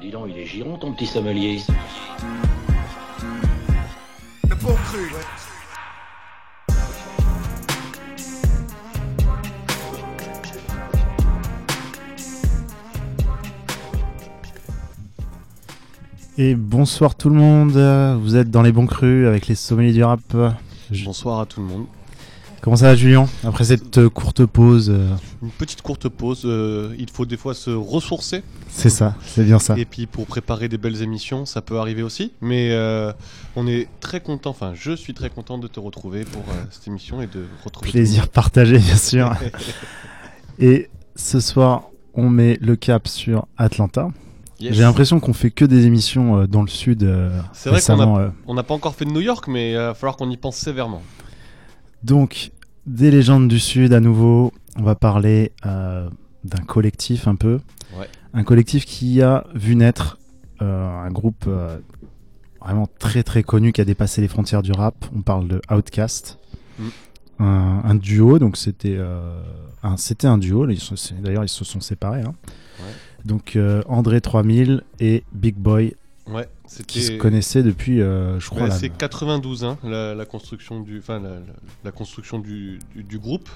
Dis donc, il est giron ton petit sommelier. Le bon cru, ouais. Et bonsoir tout le monde, vous êtes dans les bons crus avec les sommeliers du rap. Je- Bonsoir à tout le monde. Comment ça va Julien Après cette euh, courte pause, euh, Une petite courte pause. euh, il faut des fois se ressourcer. c'est ça, c'est bien ça. Et puis pour préparer des belles émissions, ça peut arriver aussi. Mais euh, on est très content, enfin je suis très content de te retrouver pour cette émission et de retrouver. Plaisir partagé bien sûr. Et ce soir, on met le cap sur Atlanta. Yes. J'ai l'impression qu'on fait que des émissions dans le sud C'est vrai qu'on n'a pas encore fait de New York, mais il va falloir qu'on y pense sévèrement. Donc, des légendes du Sud à nouveau. On va parler euh, d'un collectif un peu. Ouais. Un collectif qui a vu naître euh, un groupe euh, vraiment très très connu qui a dépassé les frontières du rap. On parle de Outkast. Mm. Un, un duo, donc c'était un, c'était un duo. D'ailleurs, ils se sont séparés. hein. Ouais. Donc André 3000 et Big Boy Ouais, qui se connaissaient depuis, euh, je crois, la- c'est 92, hein, la, la construction du, enfin la, construction du, du- du groupe.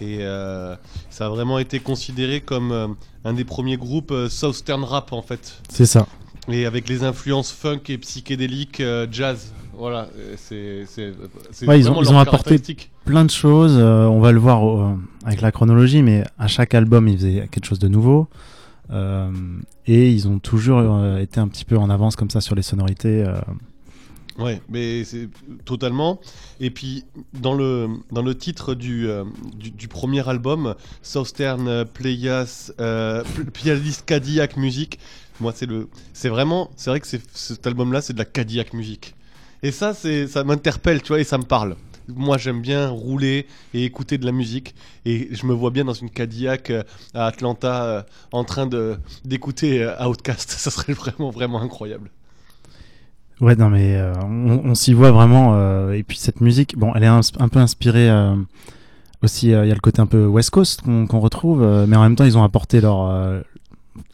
Et euh, ça a vraiment été considéré comme euh, un des premiers groupes Southern rap en fait. c'est ça. Et avec les influences funk et psychédéliques, jazz. Voilà, c'est Ouais, ils ont- ils ont apporté- plein de choses. on va le voir avec la chronologie, mais à chaque album, ils faisaient quelque chose de nouveau. Euh, et ils ont toujours euh, été un petit peu en avance comme ça sur les sonorités. euh. Ouais, mais c'est totalement. Et puis dans le dans le titre du du, premier album, Southern Playas euh, Cadillac Music, moi c'est le c'est vraiment c'est vrai que cet album-là c'est de la Cadillac Music. Et ça ça m'interpelle, tu vois, et ça me parle. Moi j'aime bien rouler et écouter de la musique et je me vois bien dans une Cadillac euh, à Atlanta euh, en train d'écouter euh, Outkast. Ça serait vraiment vraiment incroyable. Ouais, non, mais on, s'y voit vraiment. et puis cette musique, bon, elle est un, peu inspirée. aussi, il y a le côté un peu West Coast qu'on retrouve, mais en même temps, ils ont apporté leur,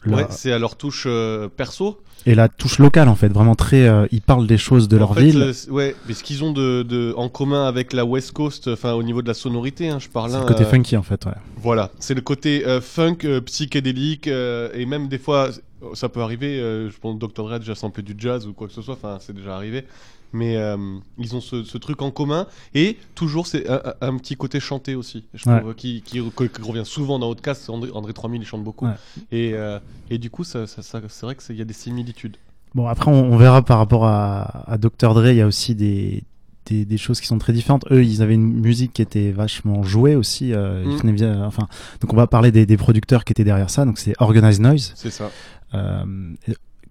Ouais, c'est à leur touche euh, perso. et la touche locale en fait, vraiment très. euh, ils parlent des choses de En leur fait, ville. euh, ouais, mais ce qu'ils ont de, de- en commun avec la West Coast, enfin au niveau de la sonorité, hein, je parle. C'est hein, le côté euh, funky en fait, ouais. Voilà, c'est le côté funk, psychédélique, et même des fois, ça peut arriver. je pense que Dr Dre a déjà samplé du jazz ou quoi que ce soit. Enfin, c'est déjà arrivé. Mais euh, ils ont ce, ce truc en commun et toujours c'est un, petit côté chanté aussi. Je Ouais. trouve qui, qui, qui revient souvent dans Outcast. André, André 3000 il chante beaucoup. Ouais. Et, euh, et du coup, ça, ça- ça- c'est vrai qu'il y a des similitudes. Bon, après, on, on verra par rapport à, à Dr. Dre, il y a aussi des, des, des choses qui sont très différentes. Eux, ils avaient une musique qui était vachement jouée aussi. euh, Mm. venaient via- enfin, donc, on va parler des, des producteurs qui étaient derrière ça. Donc, c'est Organized Noise, C'est ça.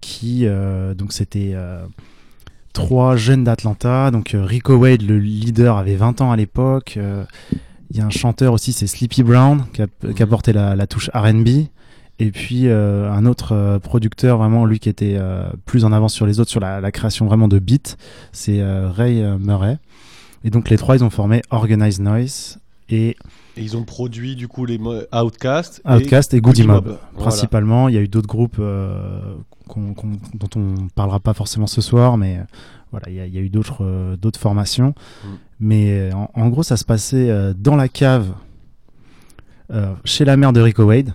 qui, donc, c'était trois jeunes d'Atlanta. Donc, euh, Rico Wade, le leader, avait 20 ans à l'époque. euh, Il y a un chanteur aussi, c'est Sleepy Brown, qui a, qui a Mhm. porté la, la touche R&B. Et puis euh, un autre euh, producteur, vraiment lui qui était euh, plus en avance sur les autres sur la, la création vraiment de beats, c'est Ray Murray. Et donc les trois, ils ont formé Organized Noise et Et ils ont produit du coup les Outcast. Outcast et, Goody Mob. Principalement, il y a eu d'autres groupes euh, qu'on- qu'on- dont on parlera pas forcément ce soir, mais euh, voilà, il y, a- il y a eu d'autres euh, d'autres formations. Mm. Mais euh, en, en gros, ça se passait euh, dans la cave chez la mère de Rico Wade.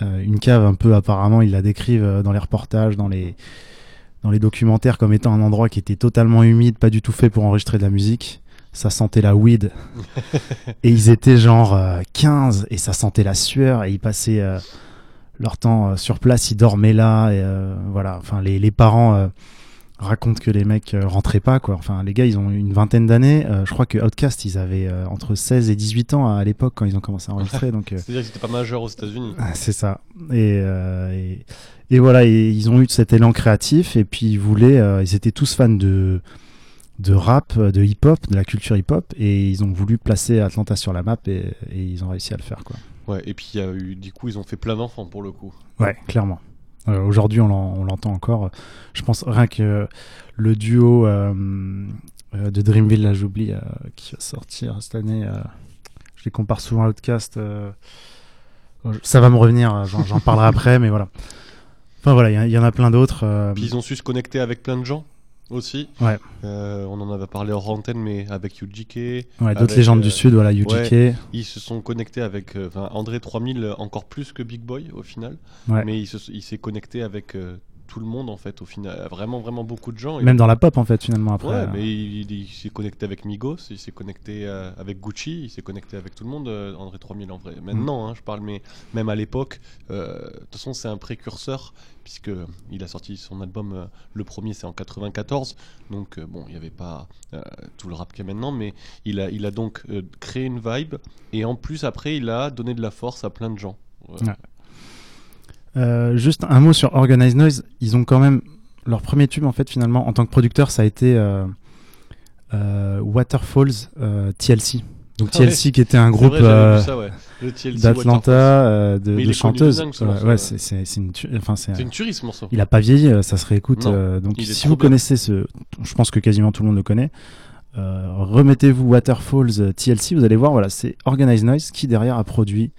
Une cave un peu apparemment, ils la décrivent dans les reportages, dans les dans les documentaires comme étant un endroit qui était totalement humide, pas du tout fait pour enregistrer de la musique. Ça sentait la weed. et ils étaient genre euh, 15 et ça sentait la sueur et ils passaient euh, leur temps euh, sur place, ils dormaient là. Et, euh, voilà, enfin les, les parents racontent que les mecs rentraient pas quoi. Enfin les gars, ils ont une vingtaine d'années. Je crois que Outcast, ils avaient entre 16 et 18 ans à l'époque quand ils ont commencé à enregistrer. donc C'est-à-dire qu'ils n'étaient pas majeurs aux États-Unis. ah, C'est ça. Et, et, et voilà, et ils ont eu cet élan créatif et puis ils voulaient, ils étaient tous fans de, de rap, de hip-hop, de la culture hip-hop et ils ont voulu placer Atlanta sur la map et, et ils ont réussi à le faire quoi. Ouais, et puis il y a eu, du coup, ils ont fait plein d'enfants pour le coup. Ouais, clairement. Euh, Aujourd'hui, on l'en- on l'entend encore. Je pense rien que le duo euh, euh, de Dreamville, là j'oublie, euh, qui va sortir cette année. je les compare souvent à Outcast. ça va me revenir, j'en parlerai après, mais voilà. Enfin voilà, il y en a plein d'autres. Puis ils ont su se connecter avec plein de gens aussi. Ouais. Euh, on en avait parlé hors antenne, mais avec UGK. ouais, d'autres légendes euh, du Sud, voilà, UGK. Ils se sont connectés avec euh, André 3000 euh, encore plus que Big Boy au final. Ouais. Mais il se- il s'est connecté avec tout le monde en fait au final. Vraiment, vraiment beaucoup de gens. Même dans la pop en fait finalement après. Ouais, euh. mais il, il- il s'est connecté avec Migos, il s'est connecté euh, avec Gucci, il s'est connecté avec tout le monde, euh, André 3000 en vrai. Maintenant, hein, je parle, mais même à l'époque, euh, de toute façon, c'est un précurseur, puisque il a sorti son album, le premier c'est en 94, donc bon, il n'y avait pas tout le rap qu'il y a maintenant, mais il a, il a donc créé une vibe, et en plus, après, il a donné de la force à plein de gens. Ouais. Ouais. Euh, juste un mot sur Organized Noise. Ils ont quand même leur premier tube en fait finalement en tant que producteur, ça a été euh, euh, Waterfalls TLC. Donc Ah ouais. TLC qui était un groupe ouais. D'Atlanta de, de chanteuses. Ouais, ouais, ouais. c'est c'est une tu- enfin une tuerie ce morceau. il a pas vieilli, ça se réécoute. Donc il si vous bien. connaissez ce, je pense que quasiment tout le monde le connaît. remettez-vous Waterfalls TLC, vous allez voir, voilà, c'est Organized Noise qui derrière a produit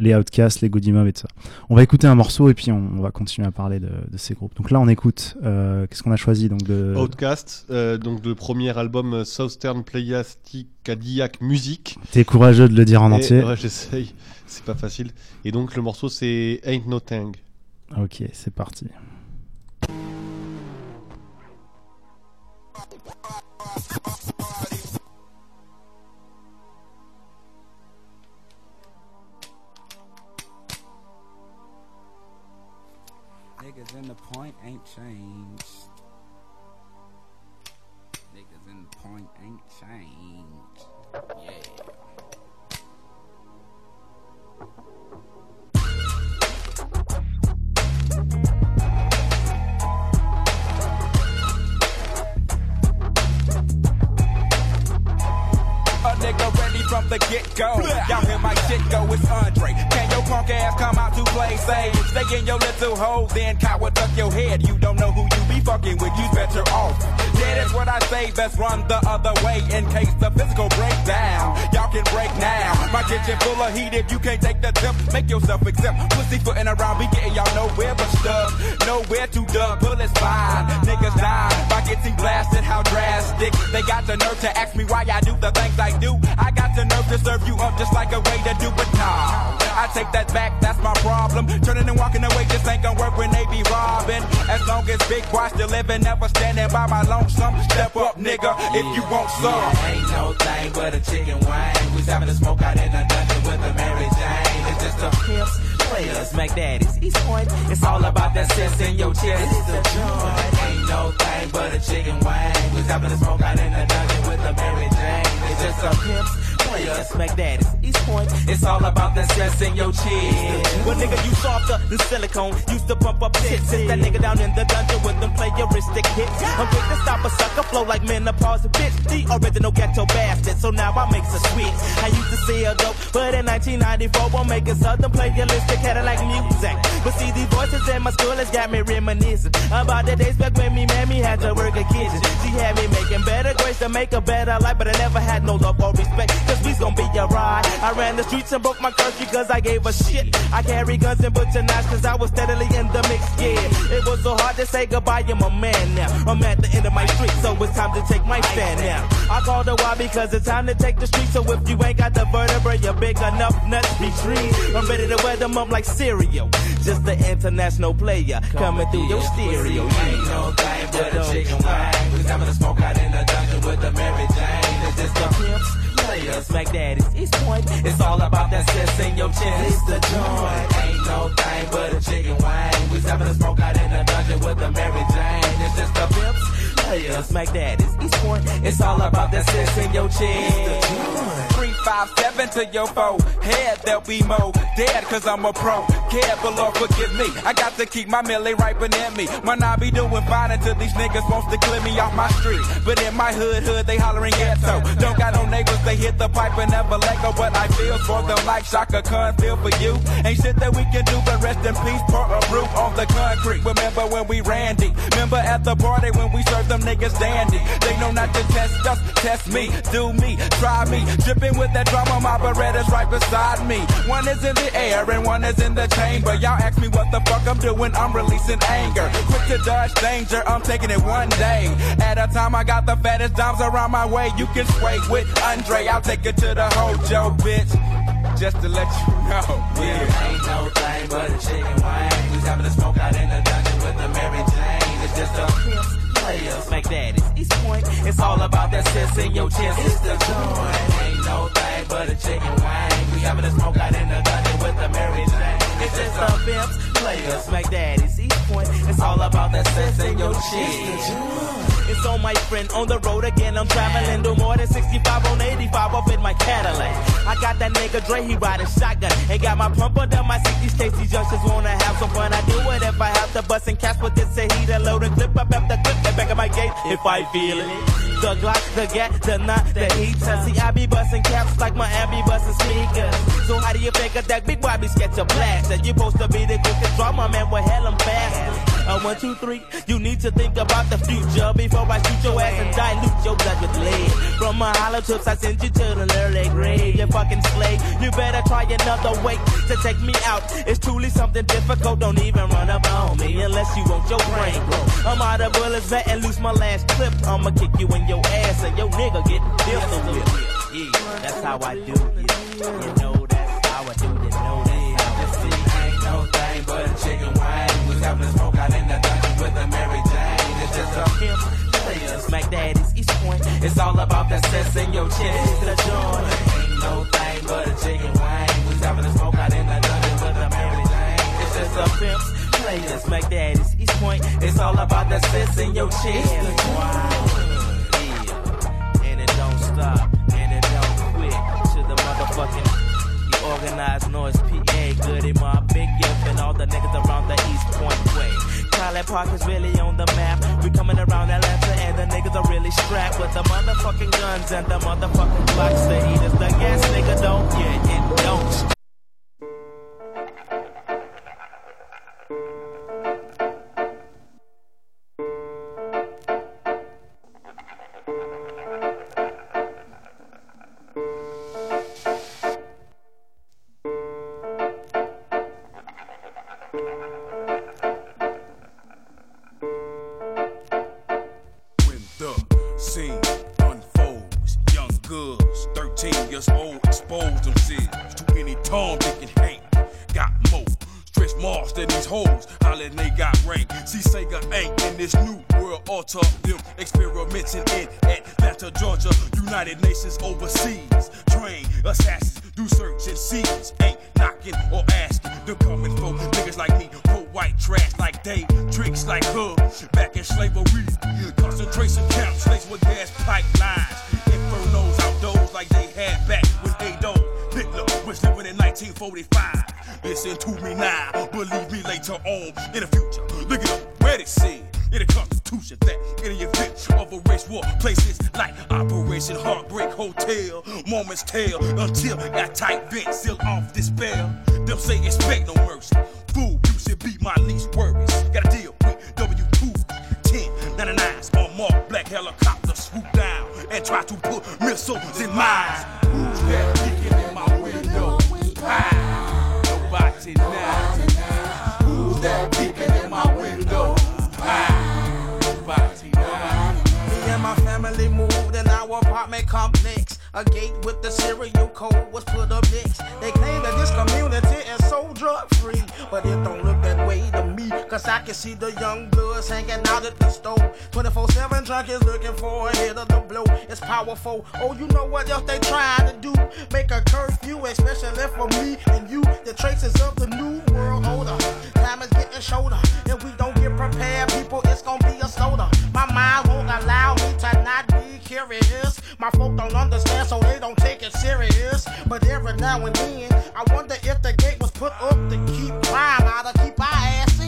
les Outcasts, les Goody Mob et tout ça. On va écouter un morceau et puis on, on va continuer à parler de, de ces groupes. Donc là, on écoute. euh, Qu'est-ce qu'on a choisi donc de Outcast, euh, donc le premier album euh, Southern Playastic Cadillac Music. T'es courageux de le dire en Et- entier. Ouais, j'essaye, c'est pas facile. Et donc le morceau c'est Ain't No Thing. Ok, c'est parti. Niggas in the point ain't changed. Niggas in the point ain't changed. Yeah. From the get go. Y'all hear my shit go, it's Andre. Can your punk ass come out to play safe? Stay in your little hole, then coward duck your head. You don't know who fucking with, you better off. Yeah, That is what I say, best run the other way in case the physical breakdown. Y'all can break now. My kitchen full of heat, if you can't take the tip, make yourself exempt. Pussy footing around, be getting y'all nowhere but stuck. Nowhere to duck, bullets fine. Niggas die by getting blasted, how drastic. They got the nerve to ask me why I do the things I do. I got the nerve to serve you up just like a way to do it now. I take that back, that's my problem. Turning and walking away just ain't gonna work when they be robbing. As long as big boy still living, never standing by my lonesome. Step up, nigga, if you want some. Ain't no thing but a chicken wing. We's having a smoke out in the dungeon with a Mary Jane. It's just a pimps, players, Mac Daddies, East Point. It's all about that sense in your chest. It's the joint. Ain't no thing but a chicken wing. We's having a smoke out in the dungeon with a Mary Jane. It's just a pimps, players, Mac Daddies, East Point. It's all about that sense in your chest. Well, nigga, you softer than silicone. Used to pump up tits. Sit that nigga down in the dungeon with them playeristic hits. I'm quick to stop a sucker flow like menopause bitch. The original ghetto bastard. So now I make a switch. I used to sell dope, but in 1994 I'm making southern playeristic Cadillac music. But see, these voices in my school has got me reminiscing about the days back when me mammy had to work a kitchen. She had me making better grades to make a better life, but I never had no love or respect. We's gonna be a ride. I ran the streets and broke my curfew cause I gave a shit. I carry guns and butcher knives cause I was steadily in the mix, yeah. It was so hard to say goodbye, I'm a man now. I'm at the end of my street, so it's time to take my stand now. I called a while because it's time to take the street, so if you ain't got the vertebra, you're big enough, nuts be trees. I'm ready to wear them up like cereal. Just the international player coming through your stereo. Ain't no thing but a chicken wing. We's having a smoke out in the dungeon with a Mary Jane. It's just a pimps, players, Mac Daddies, East Point. It's all about that sense in your chest. It's the joint. Ain't no thing but a chicken wing. We's having a smoke out in the dungeon with a Mary Jane. It's just a pimps, players, Mac Daddies, East Point. It's all about that sense in your chest. Three, five, seven to your foe. Head, there'll be more. Dead, cause I'm a pro. Care, but Lord forgive me. I got to keep my millie right beneath me. Might not be doing fine until these niggas wants to clear me off my street. But in my hood, hood, they hollering ghetto. Don't got no neighbors, they hit the pipe and never let go. But I feel for them like Shaka Khan feel for you. Ain't shit that we can do but rest in peace. Pour a brew on the concrete. Remember when we ran deep? Remember at the party when we served them them niggas dandy. They know not to test us, test me, do me, try me. Dripping with that drama, my Beretta's right beside me. One is in the air and one is in the chamber. Y'all ask me what the fuck I'm doing, I'm releasing anger. Quick to dodge danger, I'm taking it one day. At a time, I got the fattest dimes around my way. You can sway with Andre, I'll take it to the hojo, bitch. Just to let you know. Yeah. Ain't no thing but a chicken wing. Who's having a smoke out in the dungeon with the Mary Jane? It's just a Players, make daddies, East Point. It's all about that sis in your chest. It's the joint. Ain't no thing but a chicken wing. We having a smoke out in the dungeon with the Mary Jane. It's just the pimps, players, make daddies, East Point. It's all about that sis in your chest. It's on my friend on the road again. I'm traveling to more than 65 on 85 up in my Cadillac. I got that nigga Dre, he riding shotgun. Ain't got my pump under my seat. These case these youngsters wanna have some fun. I do it if I have to bust and catch with this heat and load and clip up after clip the back of my gate if I feel it. The Glock, the gat, the knot, the heater. See, I be busting caps like my be busting sneakers. So how do you think of that big boy be sketch a blast? That you supposed to be the quickest drama man, well hell I'm fast. Uh, one, two, three. You need to think about the future before I shoot your ass and dilute your blood with lead. From my hollow tips, I send you to the early grave. You fucking slave. You better try another way to take me out. It's truly something difficult. Don't even run up on me unless you want your brain grow. I'm out of bullets, vet and lose my last clip. I'ma kick you in your ass and your nigga get pistol whipped. Yeah, that's how I do. Yeah, you know chicken wing. Who's having a smoke out in the dungeon with the Mary Jane? It's just a pimp, players, Mac Daddies, East Point. It's all about that sex in your chest. It's the joint. Ain't no thing but a chicken wing. Who's having a smoke out in the dungeon with the Mary Jane? It's just a pimps, players, Mac Daddies, East Point. It's all about that sex in your chest. Yeah, and it don't stop, and it don't quit. To the motherfucking the organized noise, PA, Goody Mob, Big Gift, and all the niggas around the East Point way. College Park is really on the map. We coming around Atlanta, and the niggas are really strapped with the motherfucking guns and the motherfucking blocks. The heaters, the gas, nigga, don't, yeah, it don't. Helicopter swoop down and try to put missiles in mines. Who's that peeking in my window? Nobody now. Who's that peeking in my window? Nobody now. Me and my family moved in our apartment complex. A gate with the serial code was put up next. They claim that this community is so drug free, but it don't can see the young bloods hanging out at the store. 24 7 junkies looking for a hit of the blow. It's powerful. Oh, you know what else they trying to do? Make a curfew, especially for me and you. The traces of the new world order. Time is getting shorter, and we don't get prepared. People, it's gonna be a slaughter. My mind won't allow me to not be curious. My folk don't understand, so they don't take it serious. But every now and then, I wonder if the gate was put up to keep crime out of keep our ass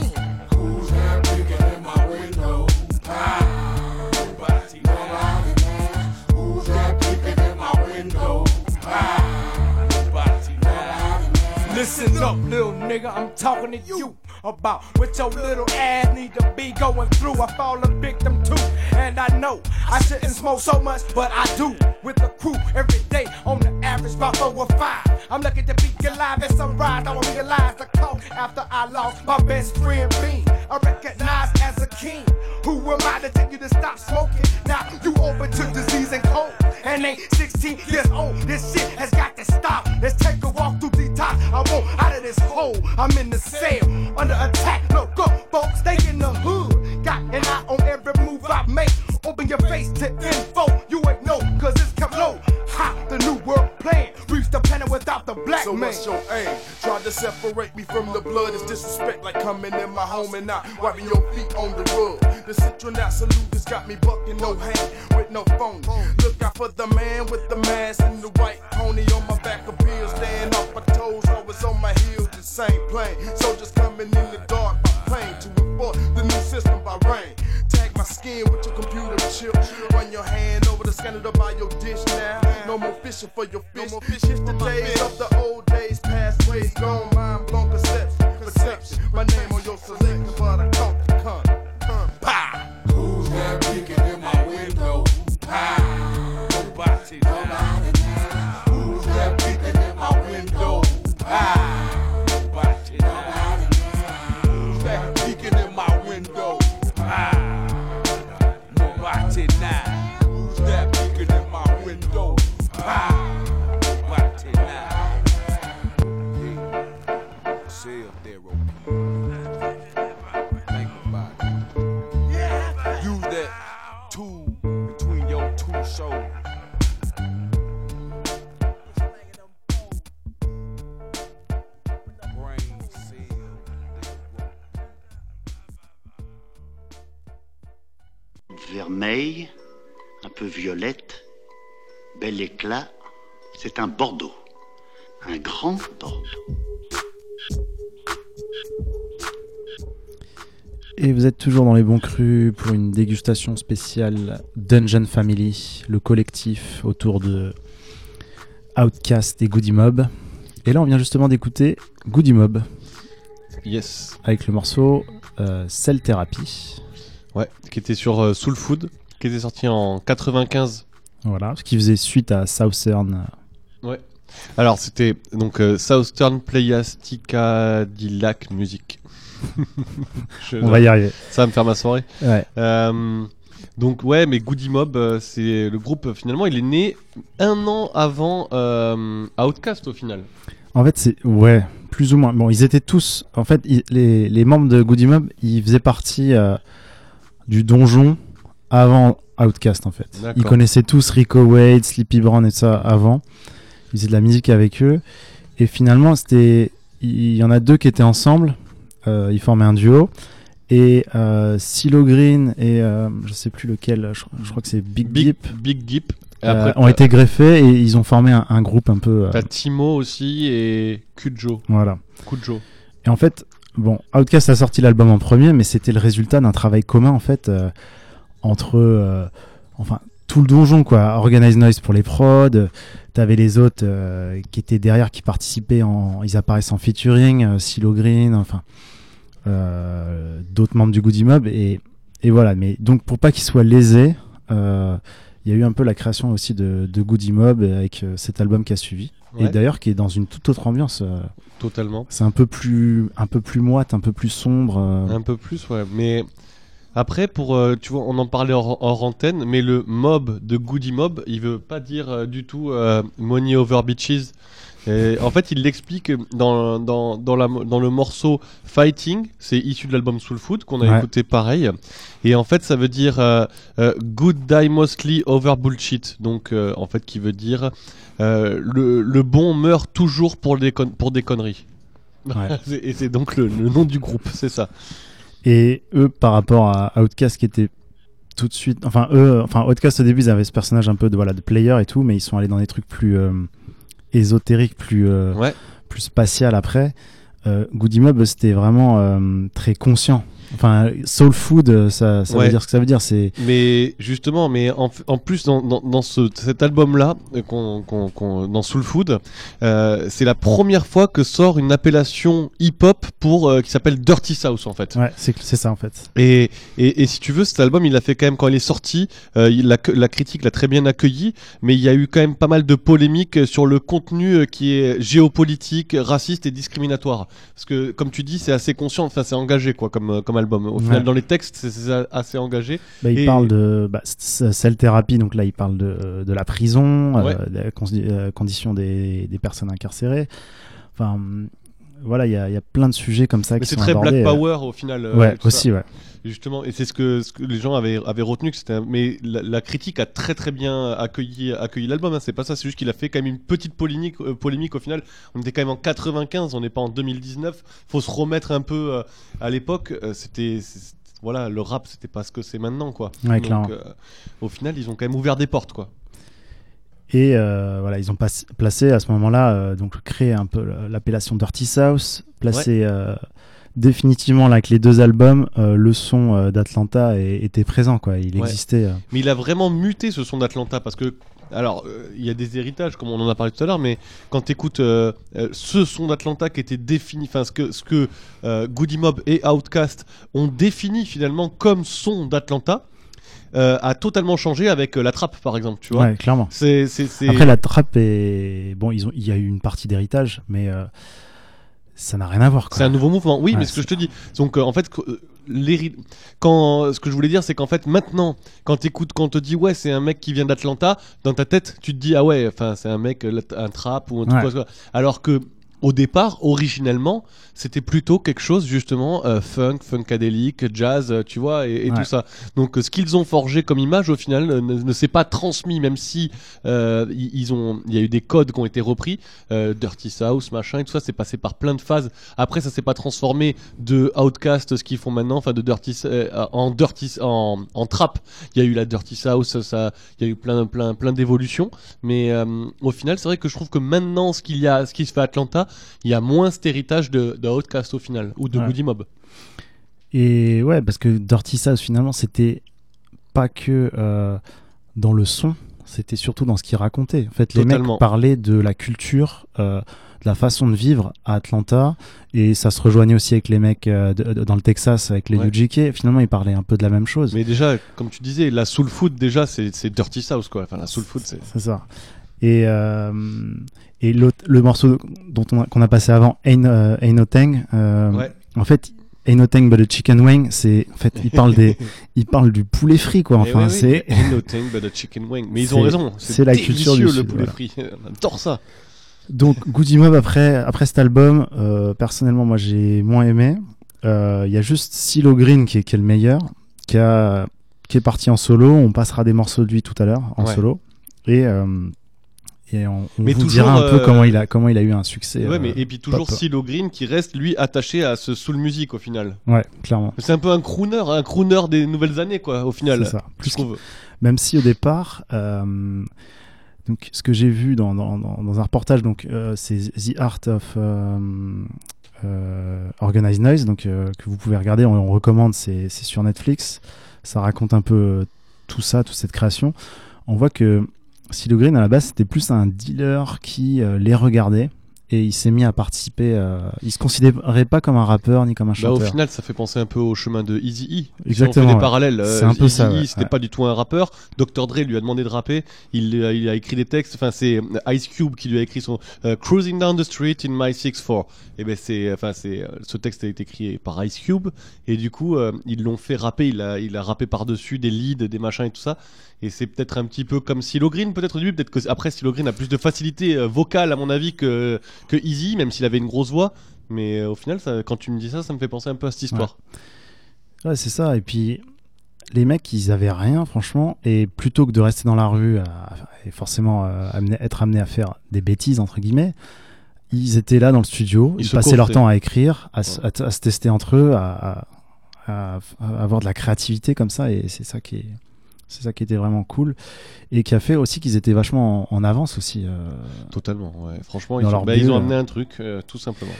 Listen up, little nigga, I'm talking to you. about what your little ass need to be going through. I fall a victim too, and I know I shouldn't smoke so much, but I do. With the crew every day on the average about four or five. I'm lucky to be alive at sunrise. I will realize the cost after I lost my best friend Bean. I recognize as a king. Who am I to tell you to stop smoking? Now you open to disease and cold. And ain't 16 years old. This shit has got to stop. Let's take a walk through top. I want out of this hole. I'm in the cell under attack. Look up, folks, stay in the hood. Got an eye on every move I make. Open your face to info. You ain't know, cause it's come low. Ha, the new world the planet without the black So man. what's your aim? Tried to separate me from the blood is disrespect like coming in my home and not wiping your feet on the rug. The citron that salute has got me bucking no hand with no phone. Look out for the man with the mask and the white pony on my back bills, staying off my toes, always on my heels, the same plane. Soldiers coming in the dark by plane to enforce the new system by rain. Tag my skin with your computer chip. Run your hand over the scanner to buy your dish now. No more fishing for your fish. Shift the days of the old days, past ways gone. Mind blown perception. Perception. My name on your selection, but I Vermeil, un peu violette, bel éclat, c'est un Bordeaux. Un grand Bordeaux. Et vous êtes toujours dans les bons crus pour une dégustation spéciale Dungeon Family, le collectif autour de Outcast et Goody Mob. Et là, on vient justement d'écouter Goody Mob Yes. avec le morceau euh, Cell Therapy. Ouais, qui était sur euh, Soul Food, qui était sorti en 95. Voilà, ce qui faisait suite à Southern. Alors, c'était donc euh, Southern Playastica Dillac Music. Je- On va y arriver. Ça va me faire ma soirée. Ouais. Euh, donc ouais, mais Goody Mob, euh, c'est le groupe euh, finalement, il est né un an avant euh, Outcast au final. En fait, c'est ouais, plus ou moins. Bon, ils étaient tous. En fait, ils- les, les membres de Goody Mob, ils faisaient partie euh, du donjon avant Outcast en fait. Ils connaissaient tous Rico Wade, Sleepy Brown et ça avant. Ils faisaient de la musique avec eux. Et finalement, c'était. Il y en a deux qui étaient ensemble. Euh, ils formaient un duo. Et euh, Silo Green et euh, je sais plus lequel, je, je crois que c'est Big, Big Deep, Big Deep. Euh, après, ont été greffés et ils ont formé un, un groupe un peu. euh, t'as Timo aussi et Kujo. voilà. Kujo. Et en fait, bon, Outcast a sorti l'album en premier, mais c'était le résultat d'un travail commun en fait euh, entre, euh, enfin, tout le donjon quoi. Organize Noise pour les prods, t'avais les autres euh, qui étaient derrière, qui participaient en, ils apparaissent en featuring, Silo Green, enfin, d'autres membres du Goody Mob et, et voilà. Mais donc pour pas qu'ils soient lésés, il y a eu un peu la création aussi de, de Goody Mob avec euh, cet album qui a suivi. Et d'ailleurs qui est dans une toute autre ambiance. euh, Totalement. c'est un peu plus, un peu plus moite, un peu plus sombre. euh. Un peu plus, ouais. Mais après, pour, euh, tu vois, on en parlait hors, hors antenne, mais le mob de Goody Mob, il veut pas dire euh, du tout euh, Money Over Beaches. Et en fait, il l'explique dans, dans, dans, la, dans le morceau Fighting, c'est issu de l'album Soul Food qu'on a Ouais. écouté pareil. Et en fait, ça veut dire euh, euh, Good die mostly over bullshit. Donc, euh, en fait, qui veut dire le, le bon meurt toujours pour des, con- pour des conneries. Ouais. Et c'est donc le, le nom du groupe, c'est ça. Et eux, par rapport à Outcast, qui était tout de suite, enfin eux, enfin Outcast au début, ils avaient ce personnage un peu de voilà de player et tout, mais ils sont allés dans des trucs plus ésotériques, plus euh, Ouais. plus spatial après. Euh, Goody Mob, c'était vraiment euh, très conscient. Enfin, soul food, euh, ça, ça Ouais. veut dire ce que ça veut dire. C'est Mais justement, mais en, en plus dans, dans, dans ce, cet album-là, euh, qu'on, qu'on, qu'on- dans Soul Food, euh, c'est la première fois que sort une appellation hip-hop pour euh, qui s'appelle Dirty South en fait. ouais, c'est c'est ça en fait. Et, et, et si tu veux, cet album, il a fait quand même quand il est sorti, euh, il- la, la critique l'a très bien accueilli, mais il y a eu quand même pas mal de polémiques sur le contenu qui est géopolitique, raciste et discriminatoire. Parce que, comme tu dis, c'est assez conscient, enfin c'est engagé quoi, comme, comme album. Au final, dans les textes, c'est- assez engagé. Bah, il Et- parle de bah, cell thérapie, donc là il parle de, de la prison, euh, Ouais. de la con- euh, condition des, des personnes incarcérées. Enfin, voilà, il y a, il y a plein de sujets comme ça Mais qui c'est sont très abordés. Black euh, Power au final. euh, ouais, ça. aussi, ouais. Justement, et c'est ce que, ce que les gens avaient, avaient retenu, que c'était. un- Mais la, la critique a très très bien accueilli, accueilli l'album. hein, c'est pas ça, c'est juste qu'il a fait quand même une petite polémique, euh, polémique au final. On était quand même en 95, on n'est pas en 2019. Faut se remettre un peu euh, à l'époque. euh, c'était, voilà, le rap, c'était pas ce que c'est maintenant, quoi. Ouais, Donc, au final, ils ont quand même ouvert des portes, quoi. Et euh, voilà, ils ont pas- placé à ce moment-là, euh, donc créé un peu l'appellation Dirty South, placé euh, définitivement là avec les deux albums, le son d'Atlanta était présent, quoi. Il Ouais. existait. Mais il a vraiment muté ce son d'Atlanta parce que, alors, euh, il y a des héritages, comme on en a parlé tout à l'heure, mais quand tu écoutes ce son d'Atlanta qui était défini, enfin, ce que, ce que Goody Mob et Outkast ont défini finalement comme son d'Atlanta, euh, a totalement changé avec euh, la trappe, par exemple, tu vois. Ouais, clairement. C'est, c'est, c'est- Après, la trappe est bon, ils ont, il y a eu une partie d'héritage, mais euh, ça n'a rien à voir. quoi. C'est un nouveau mouvement. Oui, Ouais, mais ce que je te dis, donc en fait, quand ce que je voulais dire, c'est qu'en fait maintenant, quand t'écoutes, quand on te dit ouais, c'est un mec qui vient d'Atlanta, dans ta tête, tu te dis ah ouais, enfin c'est un mec, un trap ou un truc Ouais. comme ça. Alors que au départ, originellement, c'était plutôt quelque chose justement euh, funk, funkadélique, jazz, euh, tu vois, et, et Ouais. tout ça. Donc euh, ce qu'ils ont forgé comme image, au final, ne, ne s'est pas transmis, même si euh, ils ont, il y a eu des codes qui ont été repris, euh, Dirty South, machin, et tout ça, c'est passé par plein de phases. Après, ça s'est pas transformé de Outcast, ce qu'ils font maintenant, enfin de Dirty euh, en Dirty en, en trap. Il y a eu la Dirty South, ça, il y a eu plein, plein, plein d'évolutions. Mais euh, au final, c'est vrai que je trouve que maintenant, ce qu'il y a, ce qui se fait à Atlanta, il y a moins cet héritage de, de Outcast au final ou de Ouais. Goody Mob. Et ouais, parce que Dirty South, finalement, c'était pas que euh, dans le son, c'était surtout dans ce qu'il racontait. En fait, les mecs parlaient de la culture, euh, de la façon de vivre à Atlanta, et ça se rejoignait aussi avec les mecs euh, de- de- dans le Texas, avec les Ouais. UGK. Finalement, ils parlaient un peu de la même chose. Mais déjà, comme tu disais, la soul food déjà, c'est c'est Dirty South quoi. Enfin, la soul food, c'est. C'est ça. Et, euh, et le morceau dont on qu'on a passé avant, Ain't, Ain't No Thing, euh, Ouais. en fait, Ain't No Thing but a Chicken Wing, c'est, en fait, il parle des, il parle du poulet frit, quoi. Enfin, oui, c'est, ain't no thing but a chicken wing. Mais ils ont raison. c'est la culture du le Sud, poulet voilà. frit. On adore ça. donc, Goody Mob après, après cet album, euh, personnellement, moi, j'ai moins aimé. Euh, Il y a juste Silo Green qui est, qui est le meilleur, qui a, qui est parti en solo. On passera des morceaux de lui tout à l'heure en Ouais. solo. Et, euh, et on, on Mais vous toujours, dira un peu euh, comment il a, comment il a eu un succès. ouais, euh, mais et puis toujours pop. Silo Green qui reste lui attaché à ce soul music au final. Ouais, clairement. C'est un peu un crooner, un crooner des nouvelles années quoi. Au final, C'est ça. je Plus trouve. Même si au départ, euh, donc ce que j'ai vu dans, dans, un reportage, donc euh, c'est The Art of Organized Noise, donc que vous pouvez regarder, on, on recommande, c'est sur Netflix. Ça raconte un peu tout ça, toute cette création. On voit que Silo Green à la base c'était plus un dealer qui euh, les regardait et il s'est mis à participer. euh, il se considérait pas comme un rappeur ni comme un Bah, chanteur. au final, ça fait penser un peu au chemin de Easy E. Si Exactement, On fait des ouais. parallèles. euh, C'est un peu ça, Eazy-E, ouais, c'était ouais. pas du tout un rappeur. Dr. Dre lui a demandé de rapper. Il, a- il a écrit des textes. Enfin, c'est Ice Cube qui lui a écrit son euh, Cruising down the street in my 6'4. Et ben c'est, enfin c'est, euh, ce texte a été écrit par Ice Cube. Et du coup, euh, ils l'ont fait rapper. Il a, il a rappé par dessus des leads, des machins et tout ça. Et c'est peut-être un petit peu comme Silo Green, peut-être au début. Peut-être que après Silo Green a plus de facilité euh, vocale à mon avis que que Easy, même s'il avait une grosse voix. Mais euh, au final, ça, quand tu me dis ça, ça me fait penser un peu à cette histoire. Ouais, c'est ça. Et puis, les mecs, ils avaient rien, franchement. Et plutôt que de rester dans la rue à- et forcément euh, amener- être amenés à faire des bêtises, entre guillemets, ils étaient là dans le studio. Ils passaient leur temps à écrire, à, se- à t- à se tester entre eux, à- à avoir de la créativité comme ça. Et c'est ça qui est. C'est ça qui était vraiment cool et qui a fait aussi qu'ils étaient vachement en, en avance aussi. euh. Totalement, ouais. Franchement, ils, ont, bah, ils ont bulle. amené un truc, euh, tout simplement.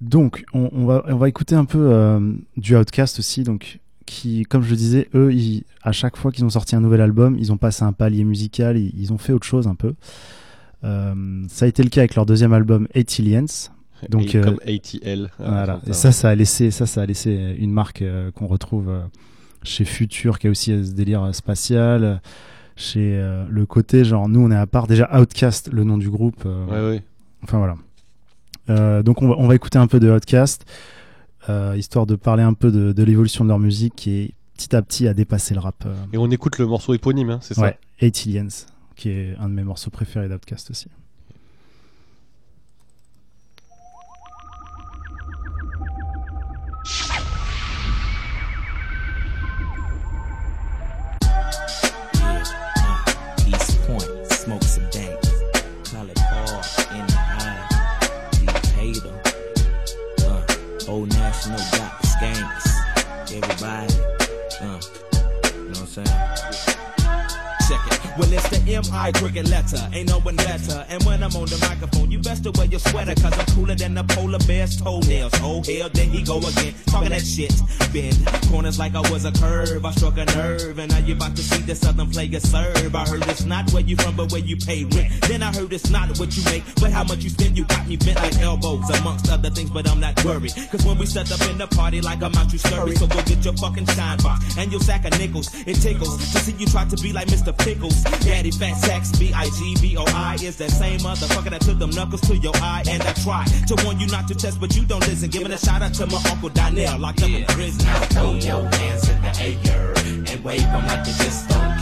Donc, on, on va, on va écouter un peu euh, du Outcast aussi, donc qui, comme je le disais, eux, ils- à chaque fois qu'ils ont sorti un nouvel album, ils ont passé un palier musical, ils, ils ont fait autre chose un peu. Ça a été le cas avec leur deuxième album, Aliens. Donc, Et euh, comme ATL. Ah, Voilà. ça, Et ça, ça a laissé, ça, ça a laissé une marque euh, qu'on retrouve euh, chez Future, qui a aussi ce délire spatial. Chez euh, le côté, genre, nous, on est à part. Déjà, Outcast, le nom du groupe. euh, Ouais, ouais. Enfin, voilà. Euh, donc, on va, on va écouter un peu de Outcast, histoire de parler un peu de, de l'évolution de leur musique qui est petit à petit à dépasser le rap. Et on écoute le morceau éponyme, hein, c'est ça? Ouais, Eight Aliens, qui est un de mes morceaux préférés d'Outcast aussi. Like I was a curve. I struck a nerve. Southern player serve. I heard it's not where you from, but where you pay rent. Then I heard it's not what you make, but how much you spend. You got me bent like elbows, amongst other things, but I'm not worried. Cause when we set up in the party, like I'm out, you scurry. So go get your fucking shine box and your sack of nickels. It tickles to see you try to be like Mr. Pickles. Daddy Fat Sacks, B-I-G-B-O-I is that same motherfucker that took them knuckles to your eye. And I try to warn you not to test, but you don't listen. Giving a shout out to my Uncle Donnell, locked up in prison. Throw your hands in the air and wave them like you just don't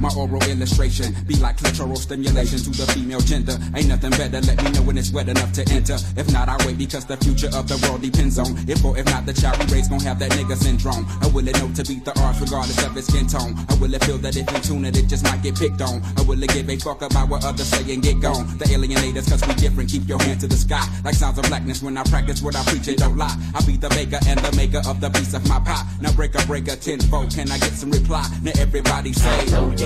my oral illustration be like clitoral stimulation to the female gender. Ain't nothing better, let me know when it's wet enough to enter. If not, I wait because the future of the world depends on if or if not the child we raise gon' have that nigga syndrome. I will it know to beat the odds regardless of its skin tone? I will it feel that if in tune it, it just might get picked on? I will it give a fuck about what others say and get gone? The alienators, cause we different, keep your hand to the sky. Like sounds of blackness when I practice what I preach and don't lie. I be the baker and the maker of the piece of my pie. Now break a breaker tenfold, can I get some reply? Now everybody say,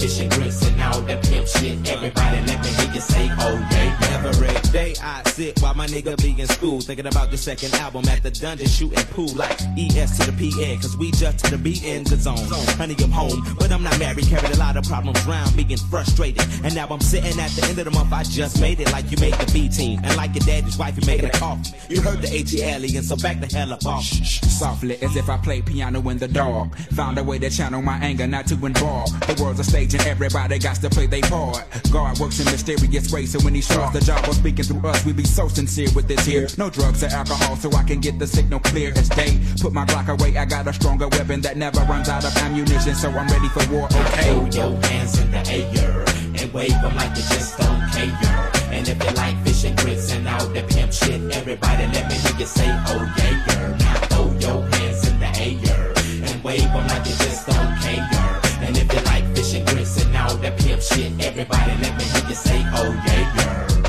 if you like fish and grits and all that pimp shit, everybody let me hear you say, oh yeah. Every day I sit while my nigga be in school, thinking about the second album at the dungeon, shooting pool like ES to the PN, cause we just to the B in the zone. Honey, I'm home, but I'm not married, carried a lot of problems round, being frustrated. And now I'm sitting at the end of the month, I just made it like you made the B team. And like your daddy's wife, you making a coffee. You heard the AT alien, so back the hell up off. softly as if I play piano in the dark. Found a way to channel my anger, not to involve. The world's a stage and everybody got to play their part. God works in mysterious ways, so when he starts the job of speaking through us, we be so sincere with this here. No drugs or alcohol, so I can get the signal clear as day. Put my Glock away, I got a stronger weapon that never runs out of ammunition, so I'm ready for war. Okay. Throw your hands in the air and wave them like you just don't care. And if you like fish and grits and all that pimp shit, everybody let me hear you say, oh yeah. Now throw your hands in the air and wave them like you just don't care. And if you fish and grits and all that pimp shit, everybody let me hear you say, oh yeah. Yeah,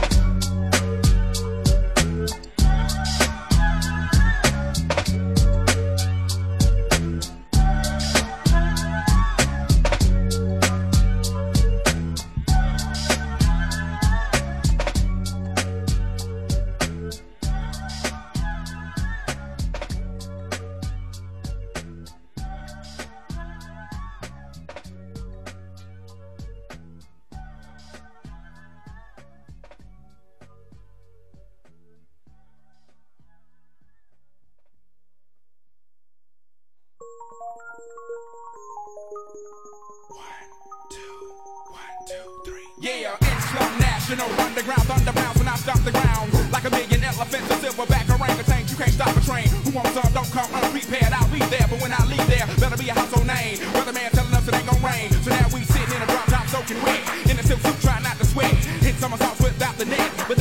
National, underground, thunderbound when I stop the ground. Like a million elephants, a silverback orangutan, you can't stop a train. Who wants some, don't come unprepared, I'll be there. But when I leave there, better be a household name. Weatherman telling us it ain't gonna rain. So now we sitting in a drop top soaking wet. In a silk suit, trying not to sweat. Hit somersaults without the net. But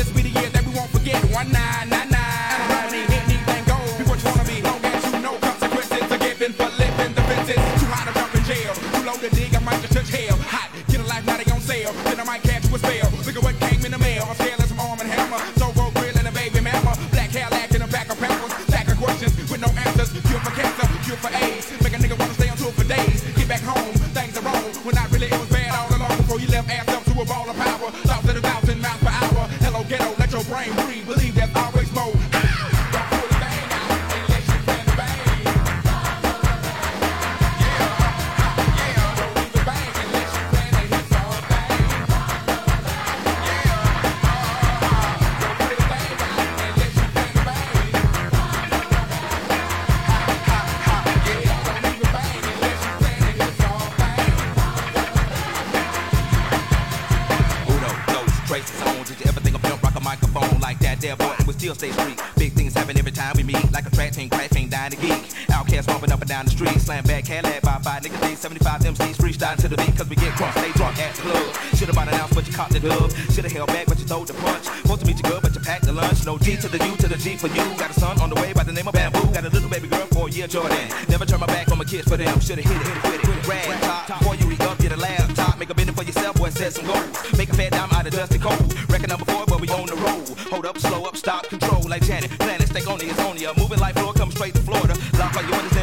back, Cadillac, by five niggas, D, 75 MCs, freestyle to the beat, cause we get crunk, stay drunk at the club. Should've bought an ounce, but you caught the dub. Should've held back, but you throw the punch. Supposed to meet you good, but you packed the lunch. No D to the U to the G for you. Got a son on the way by the name of Bamboo. Got a little baby girl for a year, Jordan. Never turn my back on my kids for them. Should've hit it, hit it, hit it, hit it. Rag top. Before you re up, get a laptop. Make a minute for yourself, boy, set some goals. Make a fat dime out of dusty cold. Record number four, but we on the road. Hold up, slow up, stop, control like Janet. Planet, stay on the it's only a moving like floor, come straight to Florida. Lock all your windows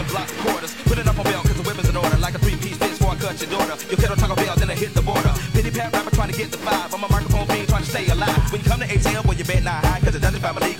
daughter. Your kiddo Taco Bell, then I hit the border. Pity pat rapper trying to get the five. I'm a microphone fiend trying to stay alive. When you come to ATL, boy, you bet not high, cause the Dungeon family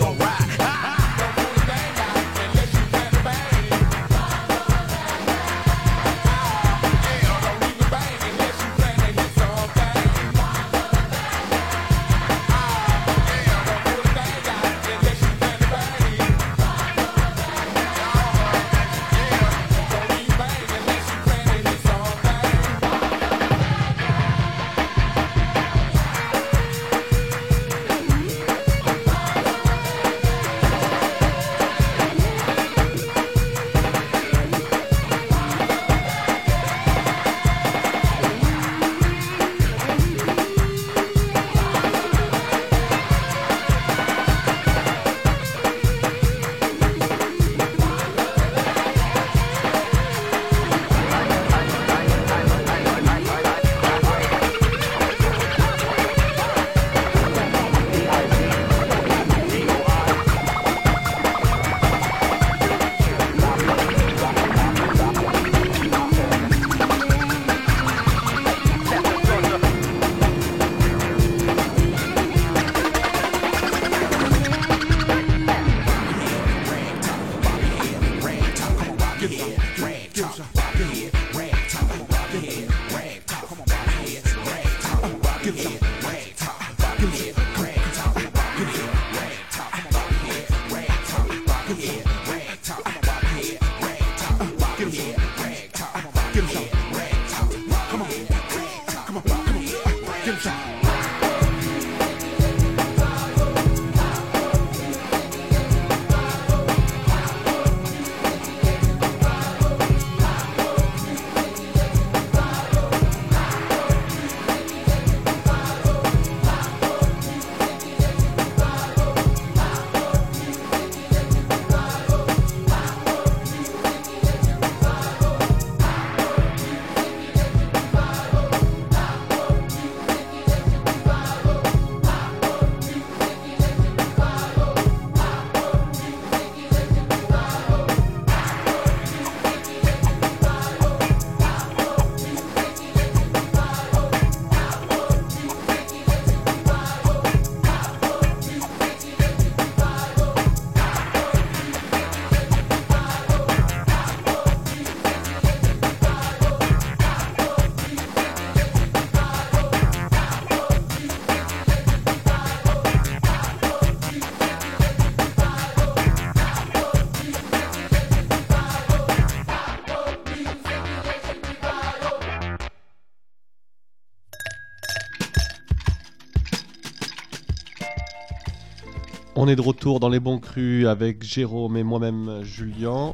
On est de retour dans les bons crus avec Jérôme et moi-même Julien.